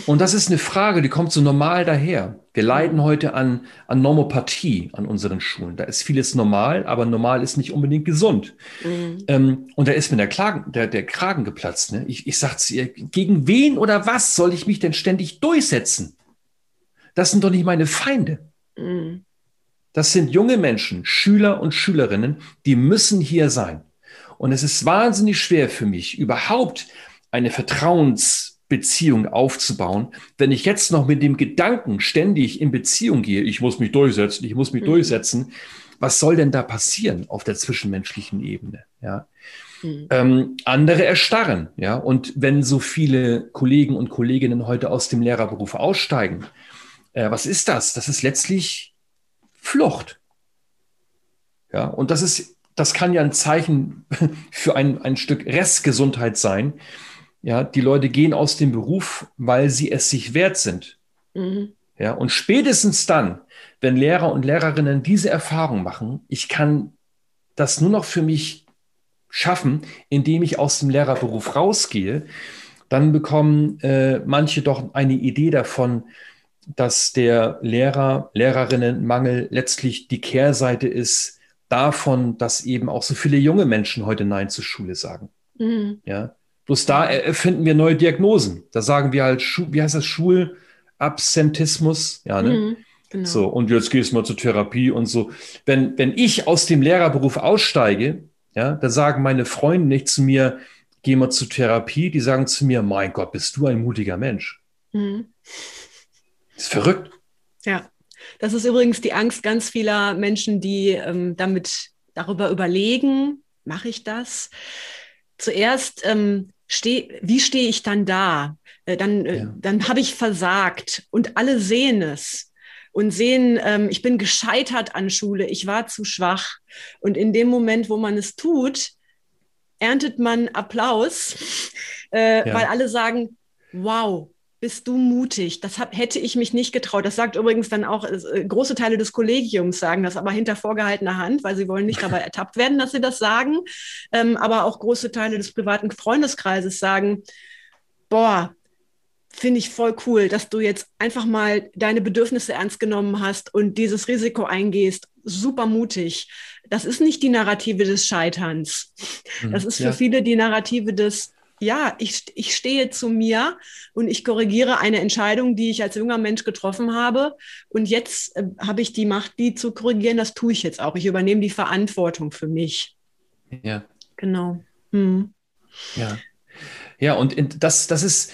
[SPEAKER 1] Und das ist eine Frage, die kommt so normal daher. Wir leiden heute an, an Normopathie an unseren Schulen. Da ist vieles normal, aber normal ist nicht unbedingt gesund. Mhm. Ähm, und da ist mir der, Klagen, der, der Kragen geplatzt. Ne? Ich, ich sage zu ihr, gegen wen oder was soll ich mich denn ständig durchsetzen? Das sind doch nicht meine Feinde. Mhm. Das sind junge Menschen, Schüler und Schülerinnen, die müssen hier sein. Und es ist wahnsinnig schwer für mich, überhaupt eine Vertrauensbeziehung aufzubauen, wenn ich jetzt noch mit dem Gedanken ständig in Beziehung gehe, ich muss mich durchsetzen, ich muss mich mhm. durchsetzen. Was soll denn da passieren auf der zwischenmenschlichen Ebene? Ja. Mhm. Ähm, andere erstarren, ja. Und wenn so viele Kollegen und Kolleginnen heute aus dem Lehrerberuf aussteigen, äh, was ist das? Das ist letztlich Flucht. Ja, und das ist, das kann ja ein Zeichen (laughs) für ein, ein Stück Restgesundheit sein. Ja, die Leute gehen aus dem Beruf, weil sie es sich wert sind. Mhm. Ja, und spätestens dann, wenn Lehrer und Lehrerinnen diese Erfahrung machen, ich kann das nur noch für mich schaffen, indem ich aus dem Lehrerberuf rausgehe, dann bekommen äh, manche doch eine Idee davon, dass der Lehrer, Lehrerinnenmangel letztlich die Kehrseite ist davon, dass eben auch so viele junge Menschen heute Nein zur Schule sagen. Mhm. Ja. Bloß da erfinden wir neue Diagnosen. Da sagen wir halt, wie heißt das, Schulabsentismus? Ja, ne? Mhm, genau. So, und jetzt gehst du mal zur Therapie und so. Wenn, wenn ich aus dem Lehrerberuf aussteige, ja, da sagen meine Freunde nicht zu mir, geh mal zur Therapie, die sagen zu mir, mein Gott, bist du ein mutiger Mensch. Mhm. Das ist verrückt.
[SPEAKER 2] Ja, das ist übrigens die Angst ganz vieler Menschen, die ähm, damit darüber überlegen, mache ich das? Zuerst, ähm, steh, wie stehe ich dann da? Äh, dann äh, ja. dann habe ich versagt und alle sehen es und sehen, ähm, ich bin gescheitert an Schule, ich war zu schwach. Und in dem Moment, wo man es tut, erntet man Applaus, äh, ja. weil alle sagen, wow, bist du mutig. Das hab, hätte ich mich nicht getraut. Das sagt übrigens dann auch, äh, große Teile des Kollegiums sagen das, aber hinter vorgehaltener Hand, weil sie wollen nicht dabei (laughs) ertappt werden, dass sie das sagen. Ähm, aber auch große Teile des privaten Freundeskreises sagen, boah, finde ich voll cool, dass du jetzt einfach mal deine Bedürfnisse ernst genommen hast und dieses Risiko eingehst. Super mutig. Das ist nicht die Narrative des Scheiterns. Das mhm, ist für ja. viele die Narrative des ja, ich, ich stehe zu mir und ich korrigiere eine Entscheidung, die ich als junger Mensch getroffen habe. Und jetzt äh, habe ich die Macht, die zu korrigieren. Das tue ich jetzt auch. Ich übernehme die Verantwortung für mich.
[SPEAKER 1] Ja.
[SPEAKER 2] Genau. Hm.
[SPEAKER 1] Ja. Ja, und das, das ist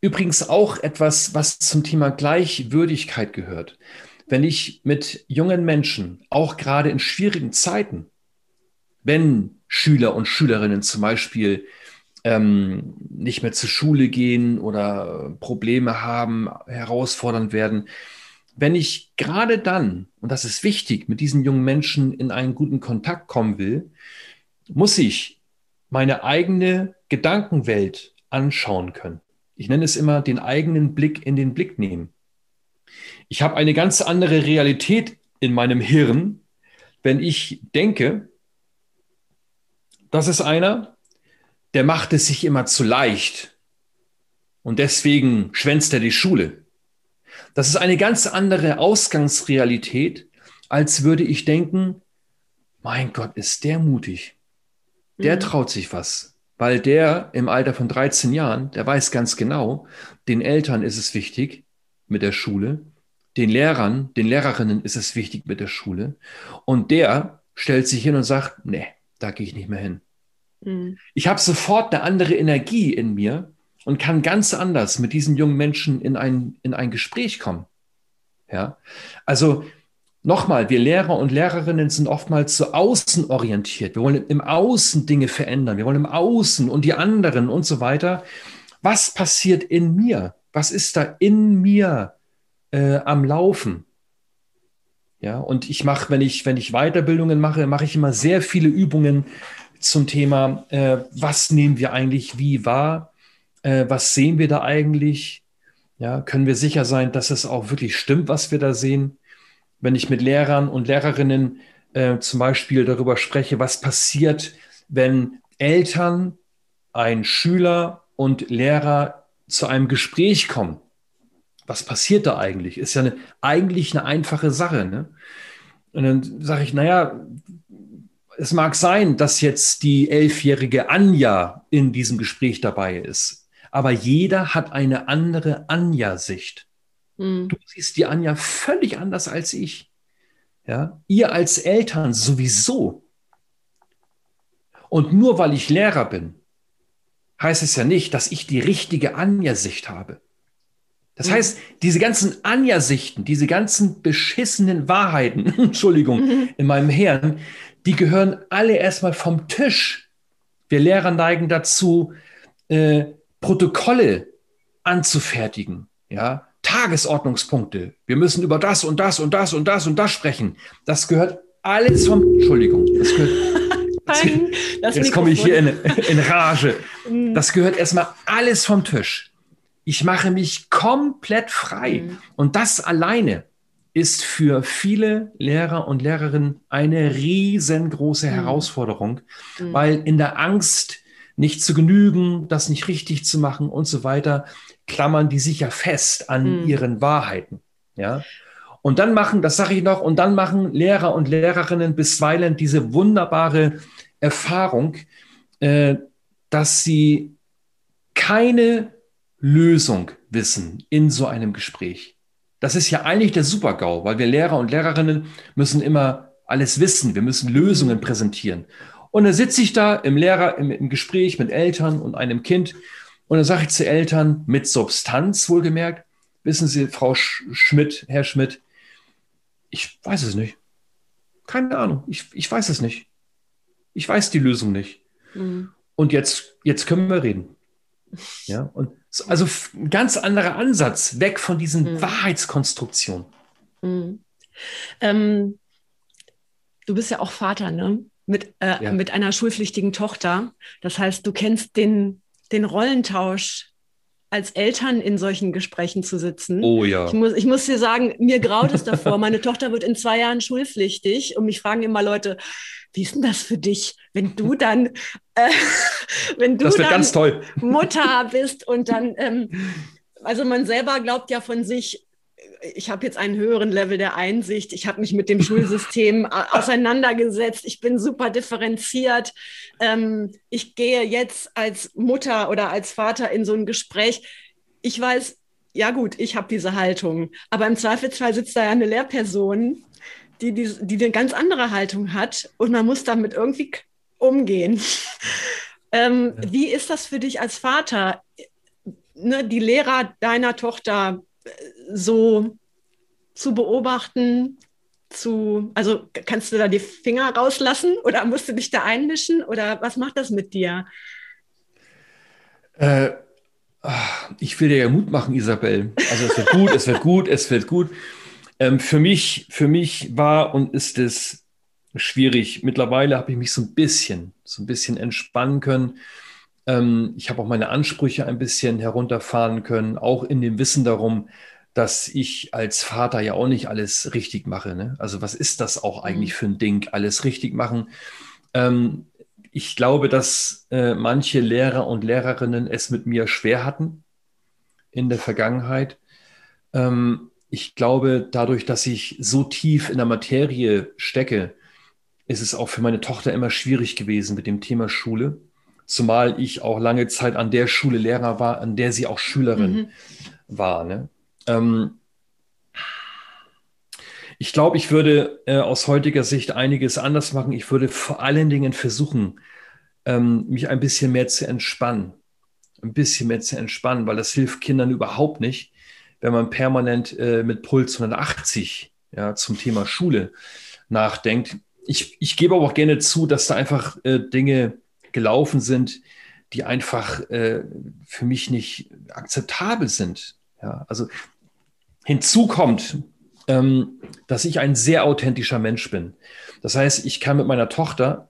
[SPEAKER 1] übrigens auch etwas, was zum Thema Gleichwürdigkeit gehört. Wenn ich mit jungen Menschen, auch gerade in schwierigen Zeiten, wenn Schüler und Schülerinnen zum Beispiel ähm, nicht mehr zur Schule gehen oder Probleme haben, herausfordernd werden. Wenn ich gerade dann, und das ist wichtig, mit diesen jungen Menschen in einen guten Kontakt kommen will, muss ich meine eigene Gedankenwelt anschauen können. Ich nenne es immer den eigenen Blick in den Blick nehmen. Ich habe eine ganz andere Realität in meinem Hirn, wenn ich denke, das ist einer, der macht es sich immer zu leicht. Und deswegen schwänzt er die Schule. Das ist eine ganz andere Ausgangsrealität, als würde ich denken, mein Gott, ist der mutig. Der mhm. traut sich was. Weil der im Alter von 13 Jahren, der weiß ganz genau, den Eltern ist es wichtig mit der Schule, den Lehrern, den Lehrerinnen ist es wichtig mit der Schule. Und der stellt sich hin und sagt, nee, da gehe ich nicht mehr hin. Mhm. Ich habe sofort eine andere Energie in mir und kann ganz anders mit diesen jungen Menschen in ein, in ein Gespräch kommen. Ja, also nochmal, wir Lehrer und Lehrerinnen sind oftmals zu außen orientiert. Wir wollen im Außen Dinge verändern. Wir wollen im Außen und die anderen und so weiter. Was passiert in mir? Was ist da in mir äh, am Laufen? Ja, und ich mache, wenn ich, wenn ich Weiterbildungen mache, mache ich immer sehr viele Übungen zum Thema, äh, was nehmen wir eigentlich wie wahr? Äh, was sehen wir da eigentlich? Ja, können wir sicher sein, dass es auch wirklich stimmt, was wir da sehen? Wenn ich mit Lehrern und Lehrerinnen äh, zum Beispiel darüber spreche, was passiert, wenn Eltern, ein Schüler und Lehrer zu einem Gespräch kommen. Was passiert da eigentlich? Ist ja eine, eigentlich eine einfache Sache. Ne? Und dann sage ich, naja, es mag sein, dass jetzt die elfjährige Anja in diesem Gespräch dabei ist, aber jeder hat eine andere Anja-Sicht. Mhm. Du siehst die Anja völlig anders als ich. Ja, ihr als Eltern sowieso. Und nur weil ich Lehrer bin, heißt es ja nicht, dass ich die richtige Anja-Sicht habe. Das mhm. heißt, diese ganzen Anja-Sichten, diese ganzen beschissenen Wahrheiten, (laughs) Entschuldigung, mhm. in meinem Hirn, die gehören alle erstmal vom Tisch. Wir Lehrer neigen dazu, äh, Protokolle anzufertigen, ja, Tagesordnungspunkte. Wir müssen über das und das und das und das und das sprechen. Das gehört alles vom, Entschuldigung, das gehört, (laughs) das jetzt komme ich hier in, in Rage. (laughs) Mhm. Das gehört erstmal alles vom Tisch. Ich mache mich komplett frei. Mhm. Und das alleine ist für viele Lehrer und Lehrerinnen eine riesengroße mhm. Herausforderung, mhm. weil in der Angst, nicht zu genügen, das nicht richtig zu machen und so weiter, klammern die sich ja fest an mhm. ihren Wahrheiten. Ja. Und dann machen, das sage ich noch, und dann machen Lehrer und Lehrerinnen bisweilen diese wunderbare Erfahrung, äh, dass sie keine Lösung wissen in so einem Gespräch. Das ist ja eigentlich der Super-GAU, weil wir Lehrer und Lehrerinnen müssen immer alles wissen. Wir müssen Lösungen präsentieren. Und dann sitze ich da im Lehrer, im, im Gespräch mit Eltern und einem Kind und dann sage ich zu Eltern mit Substanz wohlgemerkt, wissen Sie, Frau Schmidt, Herr Schmidt, ich weiß es nicht. Keine Ahnung, ich, ich weiß es nicht. Ich weiß die Lösung nicht. Mhm. Und jetzt, jetzt können wir reden. Ja, und also ein ganz anderer Ansatz, weg von diesen mhm. Wahrheitskonstruktionen. Mhm.
[SPEAKER 2] Ähm, du bist ja auch Vater, ne? Mit, äh, ja. mit einer schulpflichtigen Tochter. Das heißt, du kennst den, den Rollentausch als Eltern in solchen Gesprächen zu sitzen.
[SPEAKER 1] Oh ja.
[SPEAKER 2] Ich muss, ich muss dir sagen, mir graut es davor. Meine Tochter wird in zwei Jahren schulpflichtig und mich fragen immer Leute, wie ist denn das für dich, wenn du dann, äh, (laughs) wenn du dann Mutter bist und dann, ähm, also man selber glaubt ja von sich, ich habe jetzt einen höheren Level der Einsicht, ich habe mich mit dem Schulsystem (laughs) auseinandergesetzt, ich bin super differenziert, ähm, ich gehe jetzt als Mutter oder als Vater in so ein Gespräch. Ich weiß, ja gut, ich habe diese Haltung, aber im Zweifelsfall sitzt da ja eine Lehrperson, die, die, die eine ganz andere Haltung hat und man muss damit irgendwie umgehen. (laughs) ähm, ja. Wie ist das für dich als Vater? ne, die Lehrer deiner Tochter so zu beobachten, zu, also kannst du da die Finger rauslassen oder musst du dich da einmischen oder was macht das mit dir?
[SPEAKER 1] Äh, ich will dir ja Mut machen, Isabel. Also es wird gut, es wird gut, es wird gut. Ähm, für mich, für mich war und ist es schwierig. Mittlerweile habe ich mich so ein bisschen, so ein bisschen entspannen können. Ähm, ich habe auch meine Ansprüche ein bisschen herunterfahren können, auch in dem Wissen darum, dass ich als Vater ja auch nicht alles richtig mache. Ne? Also was ist das auch eigentlich mhm. für ein Ding, alles richtig machen? Ähm, ich glaube, dass äh, manche Lehrer und Lehrerinnen es mit mir schwer hatten in der Vergangenheit. Ähm, ich glaube, dadurch, dass ich so tief in der Materie stecke, ist es auch für meine Tochter immer schwierig gewesen mit dem Thema Schule zumal ich auch lange Zeit an der Schule Lehrer war, an der sie auch Schülerin mhm. war. Ne? Ähm, ich glaube, ich würde äh, aus heutiger Sicht einiges anders machen. Ich würde vor allen Dingen versuchen, ähm, mich ein bisschen mehr zu entspannen. Ein bisschen mehr zu entspannen, weil das hilft Kindern überhaupt nicht, wenn man permanent äh, mit Puls 180 ja, zum Thema Schule nachdenkt. Ich, ich gebe aber auch gerne zu, dass da einfach äh, Dinge gelaufen sind, die einfach äh, für mich nicht akzeptabel sind. Ja, also hinzu kommt, ähm, dass ich ein sehr authentischer Mensch bin. Das heißt, ich kann mit meiner Tochter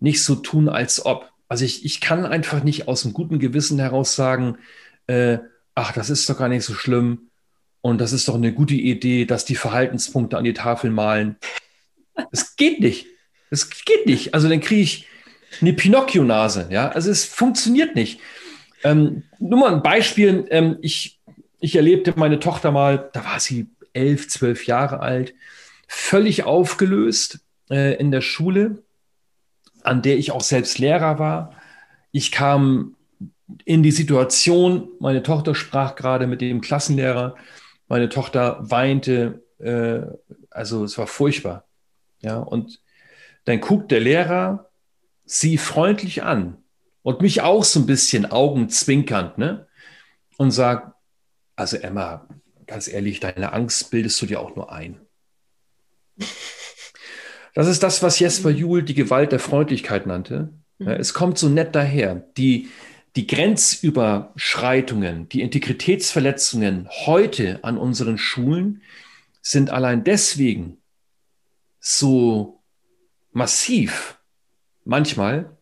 [SPEAKER 1] nicht so tun, als ob. Also ich, ich kann einfach nicht aus einem guten Gewissen heraus sagen, äh, ach, das ist doch gar nicht so schlimm und das ist doch eine gute Idee, dass die Verhaltenspunkte an die Tafel malen. Das geht nicht. Das geht nicht. Also dann kriege ich, eine Pinocchio-Nase. Ja? Also es funktioniert nicht. Ähm, nur mal ein Beispiel. Ähm, ich, ich erlebte meine Tochter mal, da war sie elf, zwölf Jahre alt, völlig aufgelöst äh, in der Schule, an der ich auch selbst Lehrer war. Ich kam in die Situation, meine Tochter sprach gerade mit dem Klassenlehrer, meine Tochter weinte, äh, also es war furchtbar. Ja, und dann guckt der Lehrer sie freundlich an und mich auch so ein bisschen augenzwinkernd, ne? Und sagt, also Emma, ganz ehrlich, deine Angst bildest du dir auch nur ein. Das ist das, was Jesper Juhl die Gewalt der Freundlichkeit nannte. Ja, mhm. es kommt so nett daher. Die, die Grenzüberschreitungen, die Integritätsverletzungen heute an unseren Schulen sind allein deswegen so massiv, manchmal,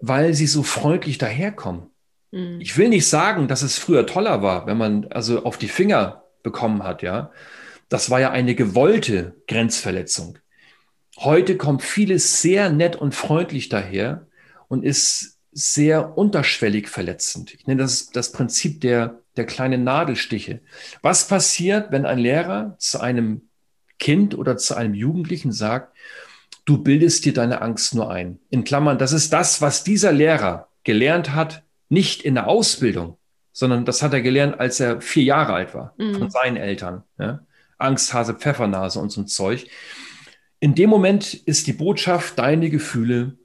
[SPEAKER 1] weil sie so freundlich daherkommen. Mhm. Ich will nicht sagen, dass es früher toller war, wenn man also auf die Finger bekommen hat, ja. Das war ja eine gewollte Grenzverletzung. Heute kommt vieles sehr nett und freundlich daher und ist sehr unterschwellig verletzend. Ich nenne das das Prinzip der, der kleinen Nadelstiche. Was passiert, wenn ein Lehrer zu einem Kind oder zu einem Jugendlichen sagt, du bildest dir deine Angst nur ein. In Klammern, das ist das, was dieser Lehrer gelernt hat, nicht in der Ausbildung, sondern das hat er gelernt, als er vier Jahre alt war, mhm. von seinen Eltern. Ja? Angsthase, Pfeffernase und so ein Zeug. In dem Moment ist die Botschaft, deine Gefühle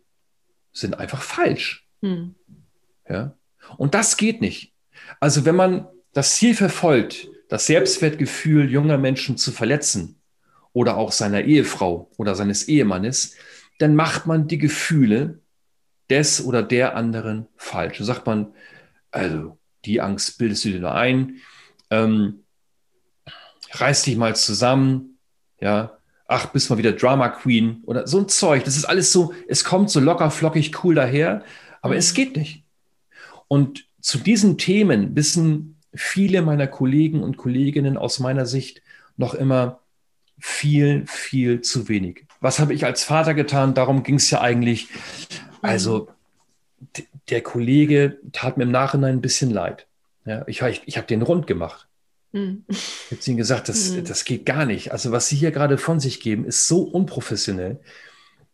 [SPEAKER 1] sind einfach falsch. Mhm. Ja? Und das geht nicht. Also wenn man das Ziel verfolgt, das Selbstwertgefühl junger Menschen zu verletzen, oder auch seiner Ehefrau oder seines Ehemannes, dann macht man die Gefühle des oder der anderen falsch. Dann sagt man, also die Angst bildest du dir nur ein, ähm, reiß dich mal zusammen, ja, ach, bist mal wieder Drama Queen oder so ein Zeug. Das ist alles so, es kommt so locker, flockig, cool daher, aber mhm. es geht nicht. Und zu diesen Themen wissen viele meiner Kollegen und Kolleginnen aus meiner Sicht noch immer viel, viel zu wenig. Was habe ich als Vater getan? Darum ging es ja eigentlich. Also der Kollege tat mir im Nachhinein ein bisschen leid. Ja, ich ich, habe den rund gemacht. Mhm. Ich habe ihnen gesagt, das, mhm. das geht gar nicht. Also was Sie hier gerade von sich geben, ist so unprofessionell.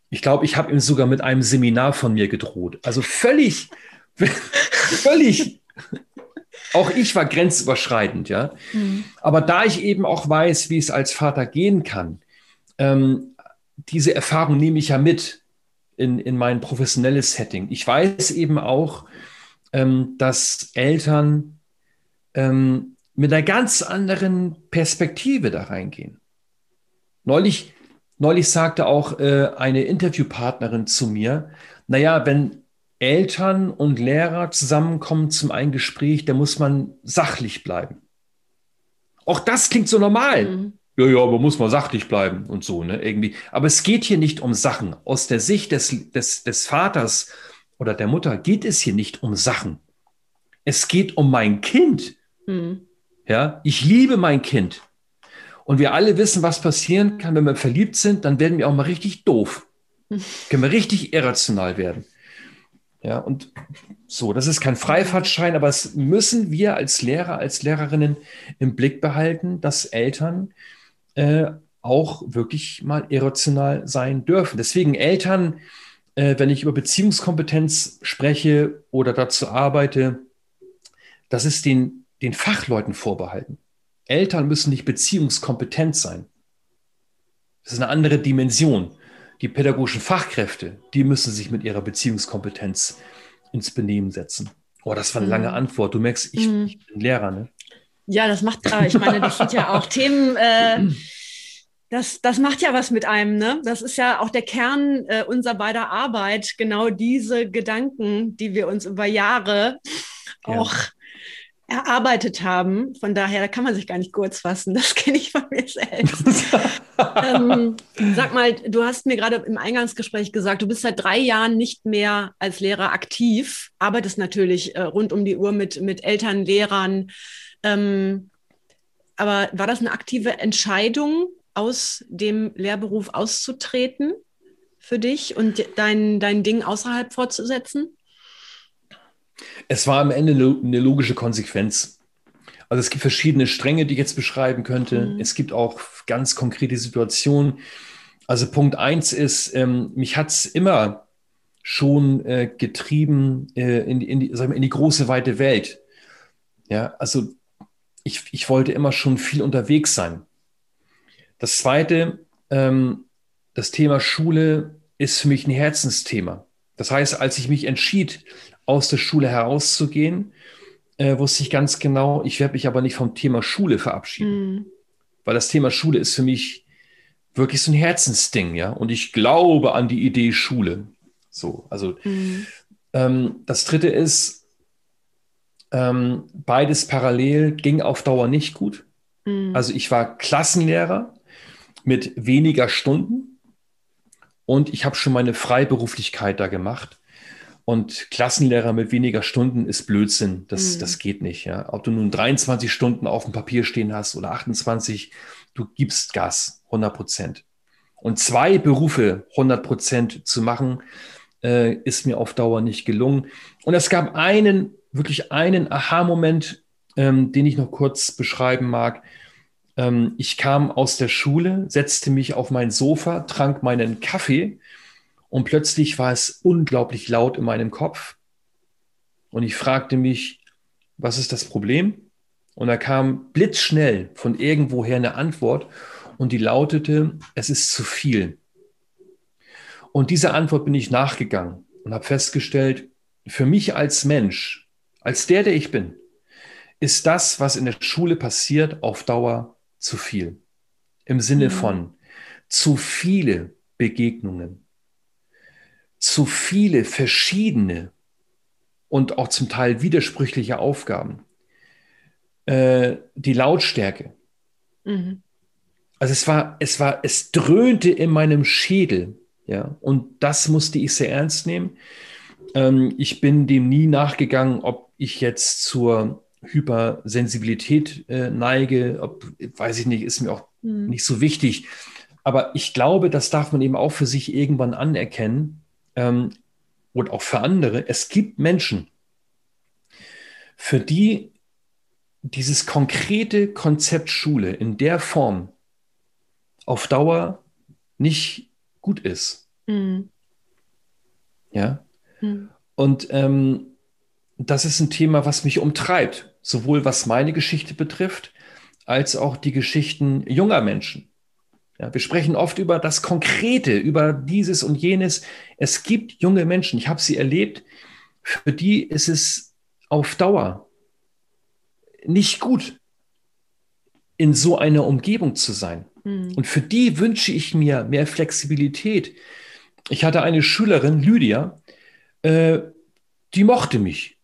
[SPEAKER 1] Ich glaube, ich habe ihm sogar mit einem Seminar von mir gedroht. Also völlig, (laughs) völlig. Auch ich war grenzüberschreitend, ja. Mhm. Aber da ich eben auch weiß, wie es als Vater gehen kann, ähm, diese Erfahrung nehme ich ja mit in, in mein professionelles Setting. Ich weiß eben auch, ähm, dass Eltern ähm, mit einer ganz anderen Perspektive da reingehen. Neulich, neulich sagte auch äh, eine Interviewpartnerin zu mir, naja, wenn Eltern und Lehrer zusammenkommen zum einen Gespräch, da muss man sachlich bleiben. Auch das klingt so normal. Mhm. Ja, ja, aber muss man sachlich bleiben und so, ne, irgendwie. Aber es geht hier nicht um Sachen. Aus der Sicht des, des, des Vaters oder der Mutter geht es hier nicht um Sachen. Es geht um mein Kind. Mhm. Ja, ich liebe mein Kind. Und wir alle wissen, was passieren kann, wenn wir verliebt sind, dann werden wir auch mal richtig doof. (laughs) Können wir richtig irrational werden. Ja, und so, das ist kein Freifahrtschein, aber es müssen wir als Lehrer, als Lehrerinnen im Blick behalten, dass Eltern äh, auch wirklich mal irrational sein dürfen. Deswegen Eltern, äh, wenn ich über Beziehungskompetenz spreche oder dazu arbeite, das ist den, den Fachleuten vorbehalten. Eltern müssen nicht beziehungskompetent sein. Das ist eine andere Dimension. Die pädagogischen Fachkräfte, die müssen sich mit ihrer Beziehungskompetenz ins Benehmen setzen. Oh, das war eine lange mhm. Antwort. Du merkst, ich, mhm. ich bin Lehrer, ne?
[SPEAKER 2] Ja, das macht, ich meine, das sind ja auch (laughs) Themen, äh, das, das macht ja was mit einem, ne? Das ist ja auch der Kern äh, unserer beider Arbeit, genau diese Gedanken, die wir uns über Jahre ja. Erarbeitet haben. Von daher, da kann man sich gar nicht kurz fassen. Das (laughs) kenne ich von mir selbst. ähm, sag mal, du hast mir gerade im Eingangsgespräch gesagt, du bist seit drei Jahren nicht mehr als Lehrer aktiv, arbeitest natürlich äh, rund um die Uhr mit, mit Eltern, Lehrern. Ähm, aber war das eine aktive Entscheidung, aus dem Lehrberuf auszutreten für dich und dein, dein Ding außerhalb fortzusetzen?
[SPEAKER 1] Es war am Ende eine logische Konsequenz. Also es gibt verschiedene Stränge, die ich jetzt beschreiben könnte. Mhm. Es gibt auch ganz konkrete Situationen. Also Punkt eins ist, ähm, mich hat es immer schon äh, getrieben äh, in, in, die, wir, in die große, weite Welt. Ja, also ich, ich wollte immer schon viel unterwegs sein. Das zweite, ähm, das Thema Schule ist für mich ein Herzensthema. Das heißt, als ich mich entschied, aus der Schule herauszugehen, äh, wusste ich ganz genau, ich werde mich aber nicht vom Thema Schule verabschieden. Mhm. Weil das Thema Schule ist für mich wirklich so ein Herzensding, ja. Und ich glaube an die Idee Schule. So, also mhm. ähm, das dritte ist, ähm, beides parallel ging auf Dauer nicht gut. Mhm. Also ich war Klassenlehrer mit weniger Stunden und ich habe schon meine Freiberuflichkeit da gemacht. Und Klassenlehrer mit weniger Stunden ist Blödsinn. Das, mhm. das geht nicht. Ja. Ob du nun 23 Stunden auf dem Papier stehen hast oder 28, du gibst Gas, 100 Prozent. Und zwei Berufe 100 Prozent zu machen, äh, ist mir auf Dauer nicht gelungen. Und es gab einen, wirklich einen Aha-Moment, ähm, den ich noch kurz beschreiben mag. Ähm, ich kam aus der Schule, setzte mich auf mein Sofa, trank meinen Kaffee und plötzlich war es unglaublich laut in meinem Kopf. Und ich fragte mich, was ist das Problem? Und da kam blitzschnell von irgendwoher eine Antwort und die lautete, es ist zu viel. Und dieser Antwort bin ich nachgegangen und habe festgestellt, für mich als Mensch, als der, der ich bin, ist das, was in der Schule passiert, auf Dauer zu viel. Im Sinne mhm. von zu viele Begegnungen, zu viele verschiedene und auch zum Teil widersprüchliche Aufgaben. Äh, die Lautstärke. Mhm. Also es war, es war, es dröhnte in meinem Schädel, ja, und das musste ich sehr ernst nehmen. Ähm, ich bin dem nie nachgegangen, ob ich jetzt zur Hypersensibilität äh, neige, ob, weiß ich nicht, ist mir auch mhm. nicht so wichtig. Aber ich glaube, das darf man eben auch für sich irgendwann anerkennen, ähm, und auch für andere, es gibt Menschen, für die dieses konkrete Konzept Schule in der Form auf Dauer nicht gut ist. Mhm. Ja. Mhm. Und ähm, das ist ein Thema, was mich umtreibt, sowohl was meine Geschichte betrifft, als auch die Geschichten junger Menschen. Ja, wir sprechen oft über das Konkrete, über dieses und jenes. Es gibt junge Menschen, ich habe sie erlebt, für die ist es auf Dauer nicht gut, in so einer Umgebung zu sein. Mhm. Und für die wünsche ich mir mehr Flexibilität. Ich hatte eine Schülerin, Lydia, äh, die mochte mich.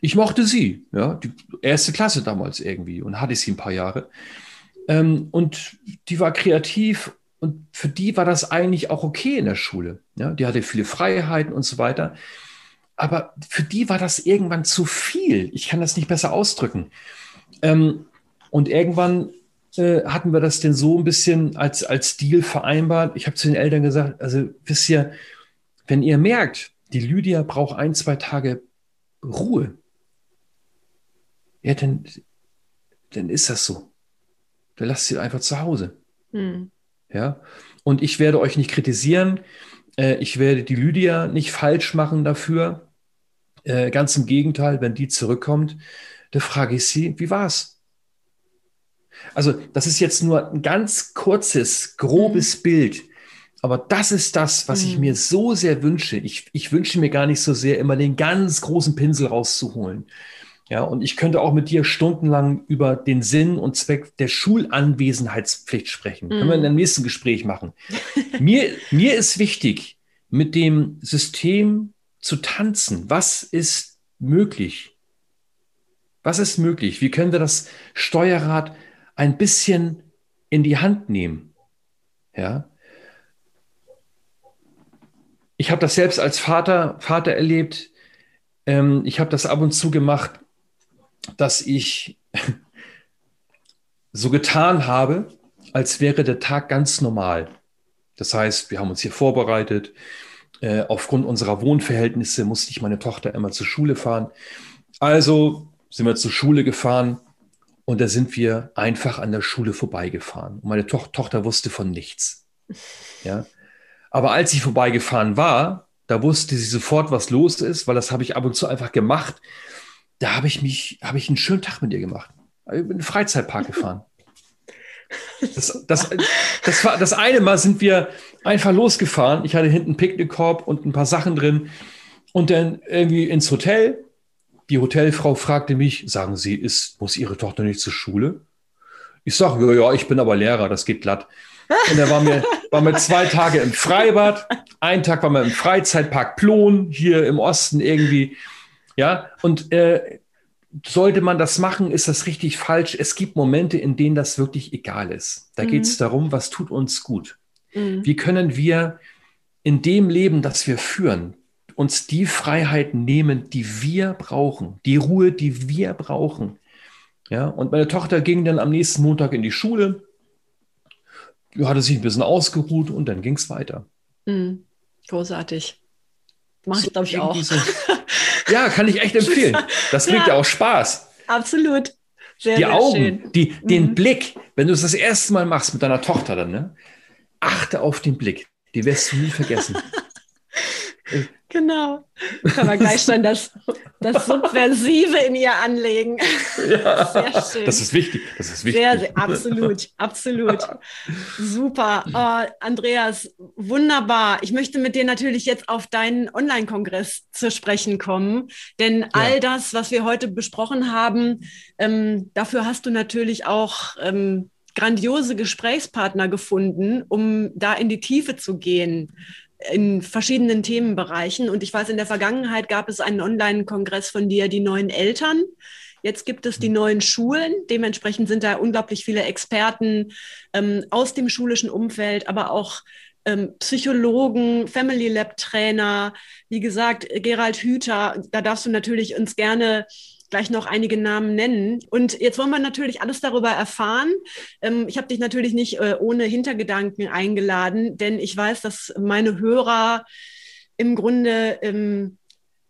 [SPEAKER 1] Ich mochte sie, ja, die erste Klasse damals irgendwie und hatte sie ein paar Jahre. Ähm, und die war kreativ und für die war das eigentlich auch okay in der Schule. Ja, die hatte viele Freiheiten und so weiter. Aber für die war das irgendwann zu viel. Ich kann das nicht besser ausdrücken. Ähm, und irgendwann äh, hatten wir das denn so ein bisschen als, als Deal vereinbart. Ich habe zu den Eltern gesagt, also wisst ihr, wenn ihr merkt, die Lydia braucht ein, zwei Tage Ruhe, ja, dann, dann ist das so. Dann lasst sie einfach zu Hause. Mhm. Ja. Und ich werde euch nicht kritisieren. Äh, ich werde die Lydia nicht falsch machen dafür. Äh, ganz im Gegenteil, wenn die zurückkommt, da frage ich sie, wie war's? Also, das ist jetzt nur ein ganz kurzes, grobes mhm. Bild. Aber das ist das, was mhm. ich mir so sehr wünsche. Ich, ich wünsche mir gar nicht so sehr, immer den ganz großen Pinsel rauszuholen. Ja, und ich könnte auch mit dir stundenlang über den Sinn und Zweck der Schulanwesenheitspflicht sprechen. Mm. Können wir in einem nächsten Gespräch machen. (laughs) mir, mir ist wichtig, mit dem System zu tanzen. Was ist möglich? Was ist möglich? Wie können wir das Steuerrad ein bisschen in die Hand nehmen? Ja. Ich habe das selbst als Vater, Vater erlebt. Ähm, ich habe das ab und zu gemacht dass ich (laughs) so getan habe, als wäre der Tag ganz normal. Das heißt, wir haben uns hier vorbereitet. Äh, aufgrund unserer Wohnverhältnisse musste ich meine Tochter immer zur Schule fahren. Also sind wir zur Schule gefahren und da sind wir einfach an der Schule vorbeigefahren. Und meine to Tochter wusste von nichts. Ja. Aber als sie vorbeigefahren war, da wusste sie sofort, was los ist, weil das habe ich ab und zu einfach gemacht da habe ich mich, habe ich einen schönen Tag mit ihr gemacht. Ich bin in den Freizeitpark gefahren. Das, das, das, war, das eine Mal sind wir einfach losgefahren. Ich hatte hinten einen Picknickkorb und ein paar Sachen drin und dann irgendwie ins Hotel. Die Hotelfrau fragte mich, sagen Sie, ist, muss Ihre Tochter nicht zur Schule? Ich sage, ja, ja, ich bin aber Lehrer, das geht glatt. Und da waren wir, waren wir zwei Tage im Freibad, einen Tag waren wir im Freizeitpark Plon, hier im Osten irgendwie. Ja, und äh, sollte man das machen, ist das richtig falsch. Es gibt Momente, in denen das wirklich egal ist. Da mhm. geht es darum, was tut uns gut. Mhm. Wie können wir in dem Leben, das wir führen, uns die Freiheit nehmen, die wir brauchen, die Ruhe, die wir brauchen. Ja, und meine Tochter ging dann am nächsten Montag in die Schule, hatte sich ein bisschen ausgeruht und dann ging es weiter.
[SPEAKER 2] Mhm. Großartig. Mache ich, so glaube ich, auch. So, (laughs)
[SPEAKER 1] Ja, kann ich echt empfehlen. Das (laughs) bringt ja, ja auch Spaß.
[SPEAKER 2] Absolut.
[SPEAKER 1] Sehr, die sehr Augen, schön. Die, den mhm. Blick, wenn du es das erste Mal machst mit deiner Tochter dann, ne? achte auf den Blick. Die wirst du nie vergessen. (laughs) (laughs)
[SPEAKER 2] Genau. Kann man gleich schon das, das (laughs) Subversive in ihr anlegen.
[SPEAKER 1] Ja, (laughs) sehr schön. Das ist wichtig. Das ist wichtig.
[SPEAKER 2] Sehr, sehr, absolut, absolut. Super. Oh, Andreas, wunderbar. Ich möchte mit dir natürlich jetzt auf deinen Online-Kongress zu sprechen kommen, denn ja. all das, was wir heute besprochen haben, ähm, dafür hast du natürlich auch ähm, grandiose Gesprächspartner gefunden, um da in die Tiefe zu gehen in verschiedenen Themenbereichen. Und ich weiß, in der Vergangenheit gab es einen Online-Kongress von dir, die neuen Eltern. Jetzt gibt es die mhm. neuen Schulen. Dementsprechend sind da unglaublich viele Experten ähm, aus dem schulischen Umfeld, aber auch ähm, Psychologen, Family Lab Trainer, wie gesagt, Gerald Hüther. Da darfst du natürlich uns gerne gleich noch einige Namen nennen. Und jetzt wollen wir natürlich alles darüber erfahren. Ähm, ich habe dich natürlich nicht äh, ohne Hintergedanken eingeladen, denn ich weiß, dass meine Hörer im Grunde ähm,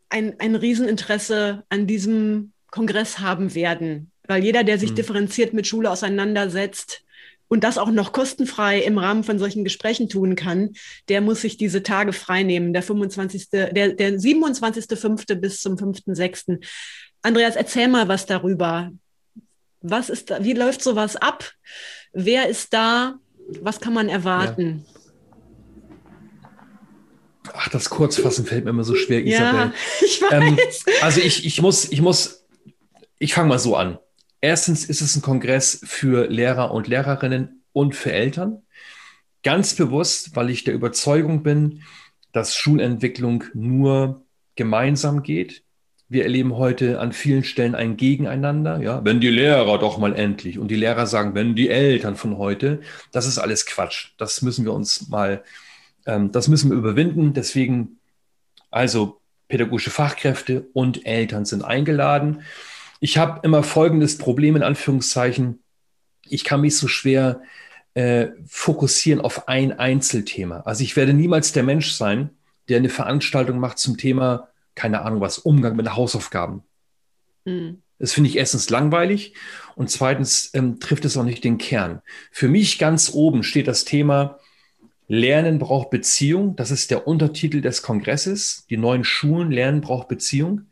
[SPEAKER 2] ein, ein Rieseninteresse an diesem Kongress haben werden. Weil jeder, der sich mhm. differenziert mit Schule auseinandersetzt, und das auch noch kostenfrei im Rahmen von solchen Gesprächen tun kann, der muss sich diese Tage freinehmen, der 25., der, der 27.5. bis zum 5.6. Andreas, erzähl mal was darüber. Was ist da, wie läuft sowas ab? Wer ist da? Was kann man erwarten?
[SPEAKER 1] Ja. Ach, das Kurzfassen fällt mir immer so schwer,
[SPEAKER 2] Isabel. Ja, (laughs) ich ähm, weiß.
[SPEAKER 1] Ähm, also ich, ich muss, ich muss, ich fange mal so an. Erstens ist es ein Kongress für Lehrer und Lehrerinnen und für Eltern. Ganz bewusst, weil ich der Überzeugung bin, dass Schulentwicklung nur gemeinsam geht. Wir erleben heute an vielen Stellen ein Gegeneinander. Ja, wenn die Lehrer doch mal endlich und die Lehrer sagen, wenn die Eltern von heute, das ist alles Quatsch. Das müssen wir uns mal, ähm, das müssen wir überwinden. Deswegen also pädagogische Fachkräfte und Eltern sind eingeladen. Ich habe immer folgendes Problem in Anführungszeichen. Ich kann mich so schwer äh, fokussieren auf ein Einzelthema. Also ich werde niemals der Mensch sein, der eine Veranstaltung macht zum Thema, keine Ahnung was, Umgang mit Hausaufgaben. Mhm. Das finde ich erstens langweilig und zweitens ähm, trifft es auch nicht den Kern. Für mich ganz oben steht das Thema Lernen braucht Beziehung. Das ist der Untertitel des Kongresses. Die neuen Schulen Lernen braucht Beziehung.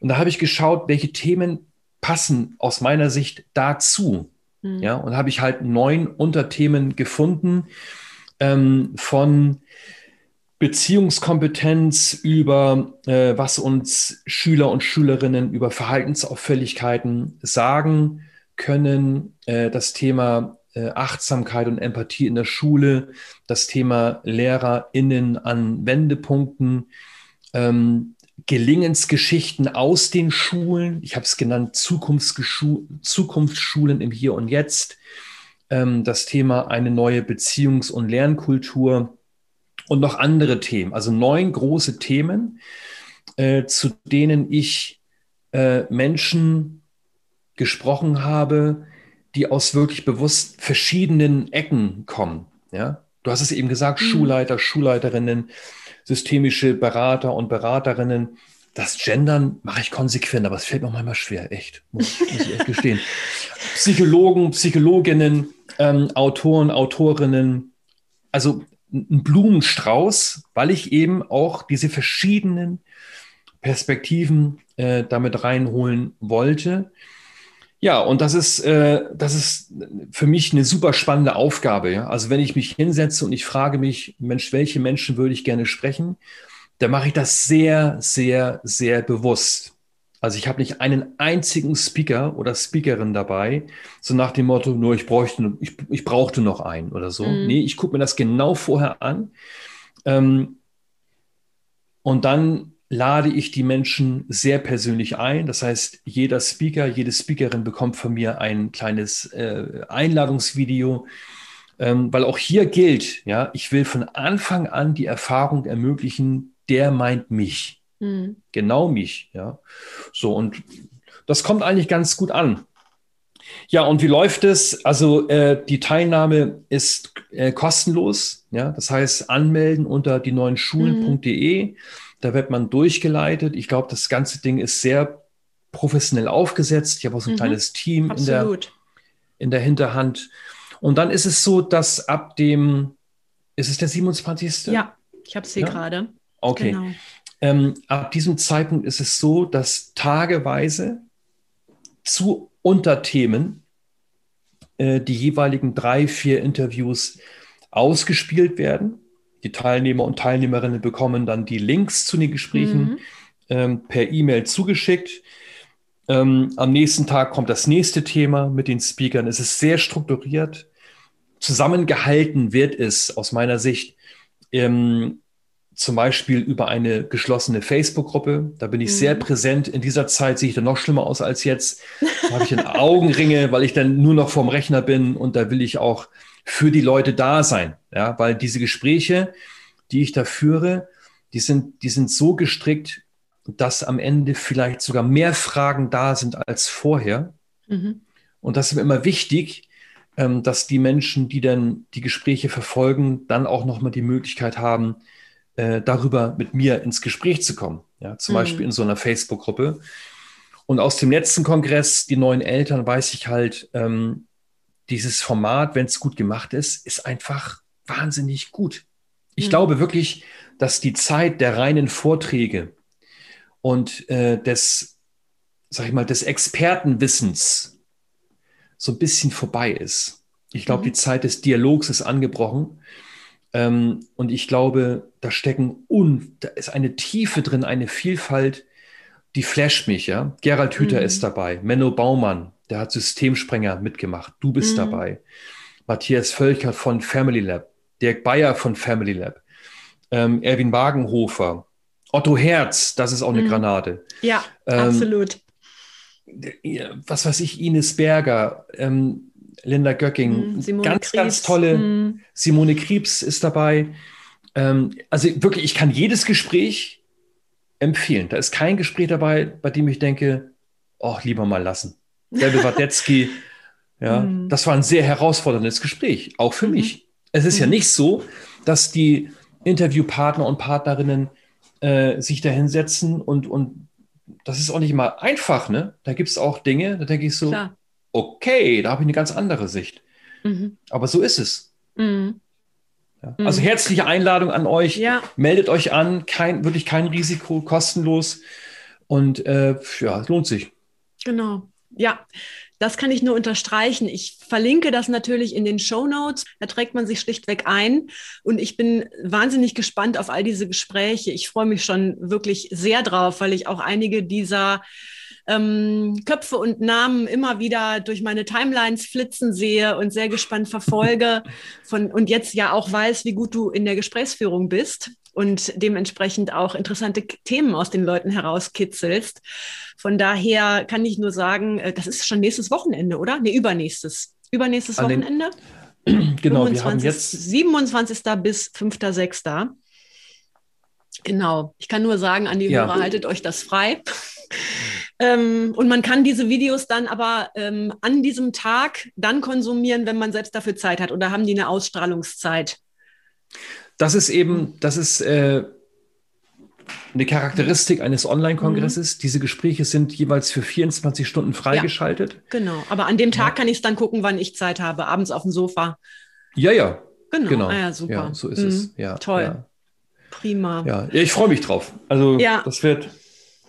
[SPEAKER 1] Und da habe ich geschaut, welche Themen passen aus meiner Sicht dazu. Mhm. Ja, und habe ich halt neun Unterthemen gefunden ähm, von Beziehungskompetenz über äh, was uns Schüler und Schülerinnen über Verhaltensauffälligkeiten sagen können, äh, das Thema äh, Achtsamkeit und Empathie in der Schule, das Thema LehrerInnen an Wendepunkten, ähm, Gelingensgeschichten aus den Schulen. Ich habe es genannt, Zukunftsschulen im Hier und Jetzt. Ähm, das Thema eine neue Beziehungs- und Lernkultur und noch andere Themen. Also neun große Themen, äh, zu denen ich äh, Menschen gesprochen habe, die aus wirklich bewusst verschiedenen Ecken kommen. Ja? Du hast es eben gesagt, mhm. Schulleiter, Schulleiterinnen, systemische Berater und Beraterinnen. Das Gendern mache ich konsequent, aber es fällt mir manchmal schwer, echt, muss, muss ich echt gestehen. Psychologen, Psychologinnen, ähm, Autoren, Autorinnen, also ein Blumenstrauß, weil ich eben auch diese verschiedenen Perspektiven äh, damit reinholen wollte. Ja, und das ist, äh, das ist für mich eine super spannende Aufgabe. Ja? Also wenn ich mich hinsetze und ich frage mich, Mensch, welche Menschen würde ich gerne sprechen, dann mache ich das sehr, sehr, sehr bewusst. Also ich habe nicht einen einzigen Speaker oder Speakerin dabei, so nach dem Motto, nur ich bräuchte, ich, ich brauchte noch einen oder so. Mhm. Nee, ich gucke mir das genau vorher an. Ähm, und dann lade ich die Menschen sehr persönlich ein. Das heißt, jeder Speaker, jede Speakerin bekommt von mir ein kleines äh, Einladungsvideo, ähm, weil auch hier gilt, ja, ich will von Anfang an die Erfahrung ermöglichen, der meint mich. Mhm. Genau mich, ja. So, und das kommt eigentlich ganz gut an. Ja, und wie läuft es? Also äh, die Teilnahme ist äh, kostenlos. Ja, das heißt, anmelden unter die neuen Schulen.de. Mhm. Da wird man durchgeleitet. Ich glaube, das ganze Ding ist sehr professionell aufgesetzt. Ich habe auch so ein mhm. kleines Team in der, in der Hinterhand. Und dann ist es so, dass ab dem, ist es der 27.?
[SPEAKER 2] Ja, ich habe es hier ja? gerade.
[SPEAKER 1] Okay. Genau. Ähm, ab diesem Zeitpunkt ist es so, dass tageweise zu Unterthemen äh, die jeweiligen drei, vier Interviews ausgespielt werden. Die Teilnehmer und Teilnehmerinnen bekommen dann die Links zu den Gesprächen mhm. ähm, per E-Mail zugeschickt. Ähm, am nächsten Tag kommt das nächste Thema mit den Speakern. Es ist sehr strukturiert. Zusammengehalten wird es aus meiner Sicht ähm, zum Beispiel über eine geschlossene Facebook-Gruppe. Da bin ich mhm. sehr präsent. In dieser Zeit sehe ich dann noch schlimmer aus als jetzt. Da habe ich dann Augenringe, (laughs) weil ich dann nur noch vorm Rechner bin und da will ich auch für die Leute da sein. Ja, weil diese Gespräche, die ich da führe, die sind, die sind so gestrickt, dass am Ende vielleicht sogar mehr Fragen da sind als vorher. Mhm. Und das ist mir immer wichtig, ähm, dass die Menschen, die dann die Gespräche verfolgen, dann auch nochmal die Möglichkeit haben, äh, darüber mit mir ins Gespräch zu kommen. Ja, zum mhm. Beispiel in so einer Facebook-Gruppe. Und aus dem letzten Kongress, die neuen Eltern, weiß ich halt, ähm, dieses Format, wenn es gut gemacht ist, ist einfach wahnsinnig gut. Ich mhm. glaube wirklich, dass die Zeit der reinen Vorträge und äh, des, sag ich mal, des Expertenwissens so ein bisschen vorbei ist. Ich glaube, mhm. die Zeit des Dialogs ist angebrochen. Ähm, und ich glaube, da stecken un, da ist eine Tiefe drin, eine Vielfalt, die flasht mich, ja. Gerald Hüther mhm. ist dabei, Menno Baumann, der hat Systemsprenger mitgemacht. Du bist mhm. dabei. Matthias Völker von Family Lab, Dirk Bayer von Family Lab, ähm, Erwin Wagenhofer, Otto Herz, das ist auch eine mhm. Granate.
[SPEAKER 2] Ja, ähm, absolut.
[SPEAKER 1] Was weiß ich, Ines Berger, ähm, Linda Göcking, mhm, ganz, Kriebs. ganz tolle. Mhm. Simone Kriebs ist dabei. Ähm, also wirklich, ich kann jedes Gespräch empfehlen. Da ist kein Gespräch dabei, bei dem ich denke, oh, lieber mal lassen. David (laughs) Wadetzky, ja, mhm. das war ein sehr herausforderndes Gespräch, auch für mhm. mich. Es ist mhm. ja nicht so, dass die Interviewpartner und Partnerinnen äh, sich da hinsetzen und, und das ist auch nicht immer einfach, ne? Da gibt es auch Dinge, da denke ich so, Klar. Okay, da habe ich eine ganz andere Sicht. Mhm. Aber so ist es. Mhm. Ja. Also herzliche Einladung an euch. Ja. Meldet euch an, kein, wirklich kein Risiko, kostenlos. Und äh, ja, es lohnt sich.
[SPEAKER 2] Genau. Ja, das kann ich nur unterstreichen. Ich verlinke das natürlich in den Show Notes. Da trägt man sich schlichtweg ein. Und ich bin wahnsinnig gespannt auf all diese Gespräche. Ich freue mich schon wirklich sehr drauf, weil ich auch einige dieser ähm, Köpfe und Namen immer wieder durch meine Timelines flitzen sehe und sehr gespannt verfolge von, und jetzt ja auch weiß, wie gut du in der Gesprächsführung bist und dementsprechend auch interessante Themen aus den Leuten herauskitzelst. Von daher kann ich nur sagen, äh, das ist schon nächstes Wochenende, oder? Nee, übernächstes. Übernächstes An Wochenende. (clears throat)
[SPEAKER 1] genau, 25, wir haben jetzt
[SPEAKER 2] 27. bis 5.6. Genau. Ich kann nur sagen an die ja. Hörer, haltet euch das frei. Ähm, und man kann diese Videos dann aber ähm, an diesem Tag dann konsumieren, wenn man selbst dafür Zeit hat. Oder haben die eine Ausstrahlungszeit?
[SPEAKER 1] Das ist eben, das ist äh, eine Charakteristik eines Online-Kongresses. Mhm. Diese Gespräche sind jeweils für 24 Stunden freigeschaltet.
[SPEAKER 2] Ja, genau, aber an dem Tag ja. kann ich es dann gucken, wann ich Zeit habe, abends auf dem Sofa.
[SPEAKER 1] Ja, ja.
[SPEAKER 2] Genau, genau. Ah,
[SPEAKER 1] ja,
[SPEAKER 2] super.
[SPEAKER 1] Ja, so ist mhm. es. Ja,
[SPEAKER 2] Toll. Prima.
[SPEAKER 1] Ja, ich freue mich drauf. Also das wird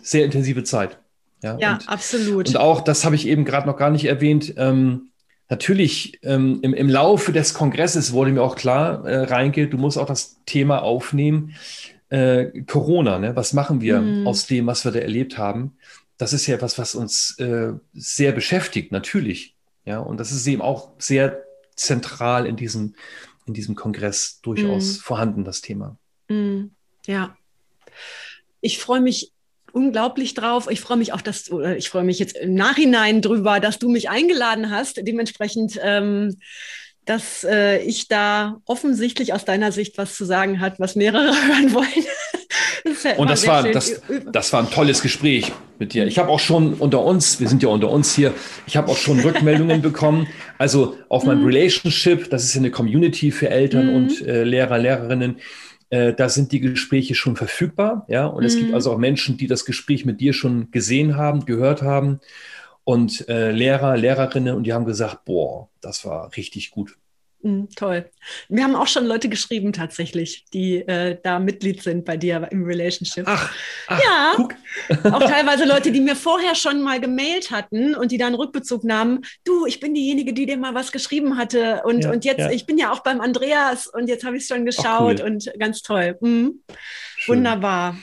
[SPEAKER 1] sehr intensive Zeit.
[SPEAKER 2] Ja, und, absolut.
[SPEAKER 1] Und auch, das habe ich eben gerade noch gar nicht erwähnt, ähm, natürlich ähm, im, im Laufe des Kongresses wurde mir auch klar, äh, Reinke, du musst auch das Thema aufnehmen, äh, Corona, ne? was machen wir mhm. aus dem, was wir da erlebt haben? Das ist ja etwas, was uns äh, sehr beschäftigt, natürlich. Ja, und das ist eben auch sehr zentral in diesem, in diesem Kongress durchaus mhm. vorhanden, das Thema.
[SPEAKER 2] Mhm. Ja. Ich freue mich unglaublich drauf. Ich freue mich auch, dass du, ich freue mich jetzt im Nachhinein drüber, dass du mich eingeladen hast. Dementsprechend, ähm, dass äh, ich da offensichtlich aus deiner Sicht was zu sagen hat, was mehrere (laughs) hören wollen.
[SPEAKER 1] das Und das war, das, das war ein tolles Gespräch mit dir. Ich habe auch schon unter uns, wir sind ja unter uns hier, ich habe auch schon (laughs) Rückmeldungen bekommen. Also auf meinem mhm. Relationship, das ist ja eine Community für Eltern mhm. und äh, Lehrer, Lehrerinnen äh, da sind die Gespräche schon verfügbar. Ja, und mhm. es gibt mhm. also auch Menschen, die das Gespräch mit dir schon gesehen haben, gehört haben und äh, Lehrer, Lehrerinnen und die haben gesagt, boah, das war richtig gut.
[SPEAKER 2] Mm, toll. Wir haben auch schon Leute geschrieben tatsächlich, die äh, da Mitglied sind bei dir im Relationship.
[SPEAKER 1] Ach, ach
[SPEAKER 2] ja. Guck. auch teilweise Leute, die mir vorher schon mal gemailt hatten und die dann Rückbezug nahmen. Du, ich bin diejenige, die dir mal was geschrieben hatte und, ja, und jetzt, ja. ich bin ja auch beim Andreas und jetzt habe ich es schon geschaut cool. und ganz toll. Mhm. Wunderbar.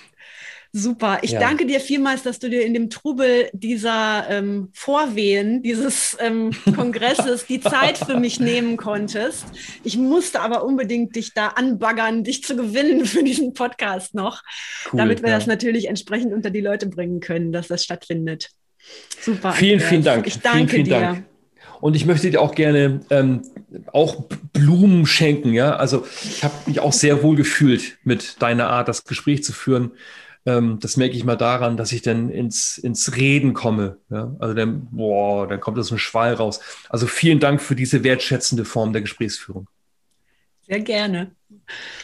[SPEAKER 2] Super. Ich ja. danke dir vielmals, dass du dir in dem Trubel dieser ähm, Vorwehen, dieses ähm, (laughs) Kongresses die Zeit für mich nehmen konntest. Ich musste aber unbedingt dich da anbaggern, dich zu gewinnen für diesen Podcast noch, cool, damit wir ja. das natürlich entsprechend unter die Leute bringen können, dass das stattfindet.
[SPEAKER 1] Super. Vielen, Andreas. vielen Dank.
[SPEAKER 2] Ich danke
[SPEAKER 1] vielen,
[SPEAKER 2] vielen
[SPEAKER 1] dir. Dank. Und ich möchte dir auch gerne ähm, auch Blumen schenken. Ja, also ich habe mich auch sehr wohl gefühlt mit deiner Art, das Gespräch zu führen. Ähm, das merke ich mal daran, dass ich dann ins, ins Reden komme. Ja? Also dann, boah, dann kommt da so ein Schwall raus. Also vielen Dank für diese wertschätzende Form der Gesprächsführung.
[SPEAKER 2] Sehr gerne.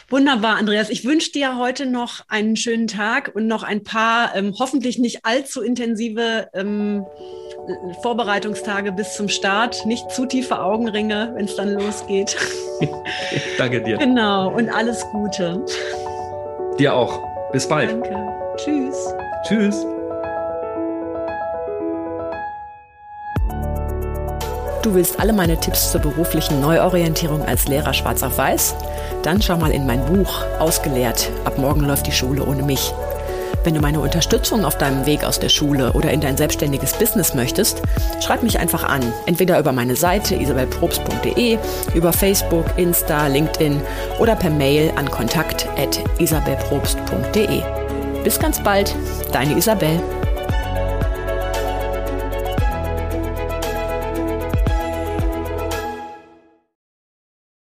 [SPEAKER 2] Wunderbar, Andreas. Ich wünsche dir heute noch einen schönen Tag und noch ein paar ähm, hoffentlich nicht allzu intensive ähm, Vorbereitungstage bis zum Start. Nicht zu tiefe Augenringe, wenn es dann losgeht. (laughs)
[SPEAKER 1] Danke dir.
[SPEAKER 2] Genau, und alles Gute.
[SPEAKER 1] Dir auch. Bis bald.
[SPEAKER 2] Danke. Tschüss.
[SPEAKER 1] Tschüss.
[SPEAKER 2] Du willst alle meine Tipps zur beruflichen Neuorientierung als Lehrer schwarz auf weiß? Dann schau mal in mein Buch Ausgelehrt. Ab morgen läuft die Schule ohne mich. Wenn du meine Unterstützung auf deinem Weg aus der Schule oder in dein selbstständiges Business möchtest, schreib mich einfach an. Entweder über meine Seite isabelprobst.de, über Facebook, Insta, LinkedIn oder per Mail an kontakt.isabelprobst.de. Bis ganz bald, deine Isabel.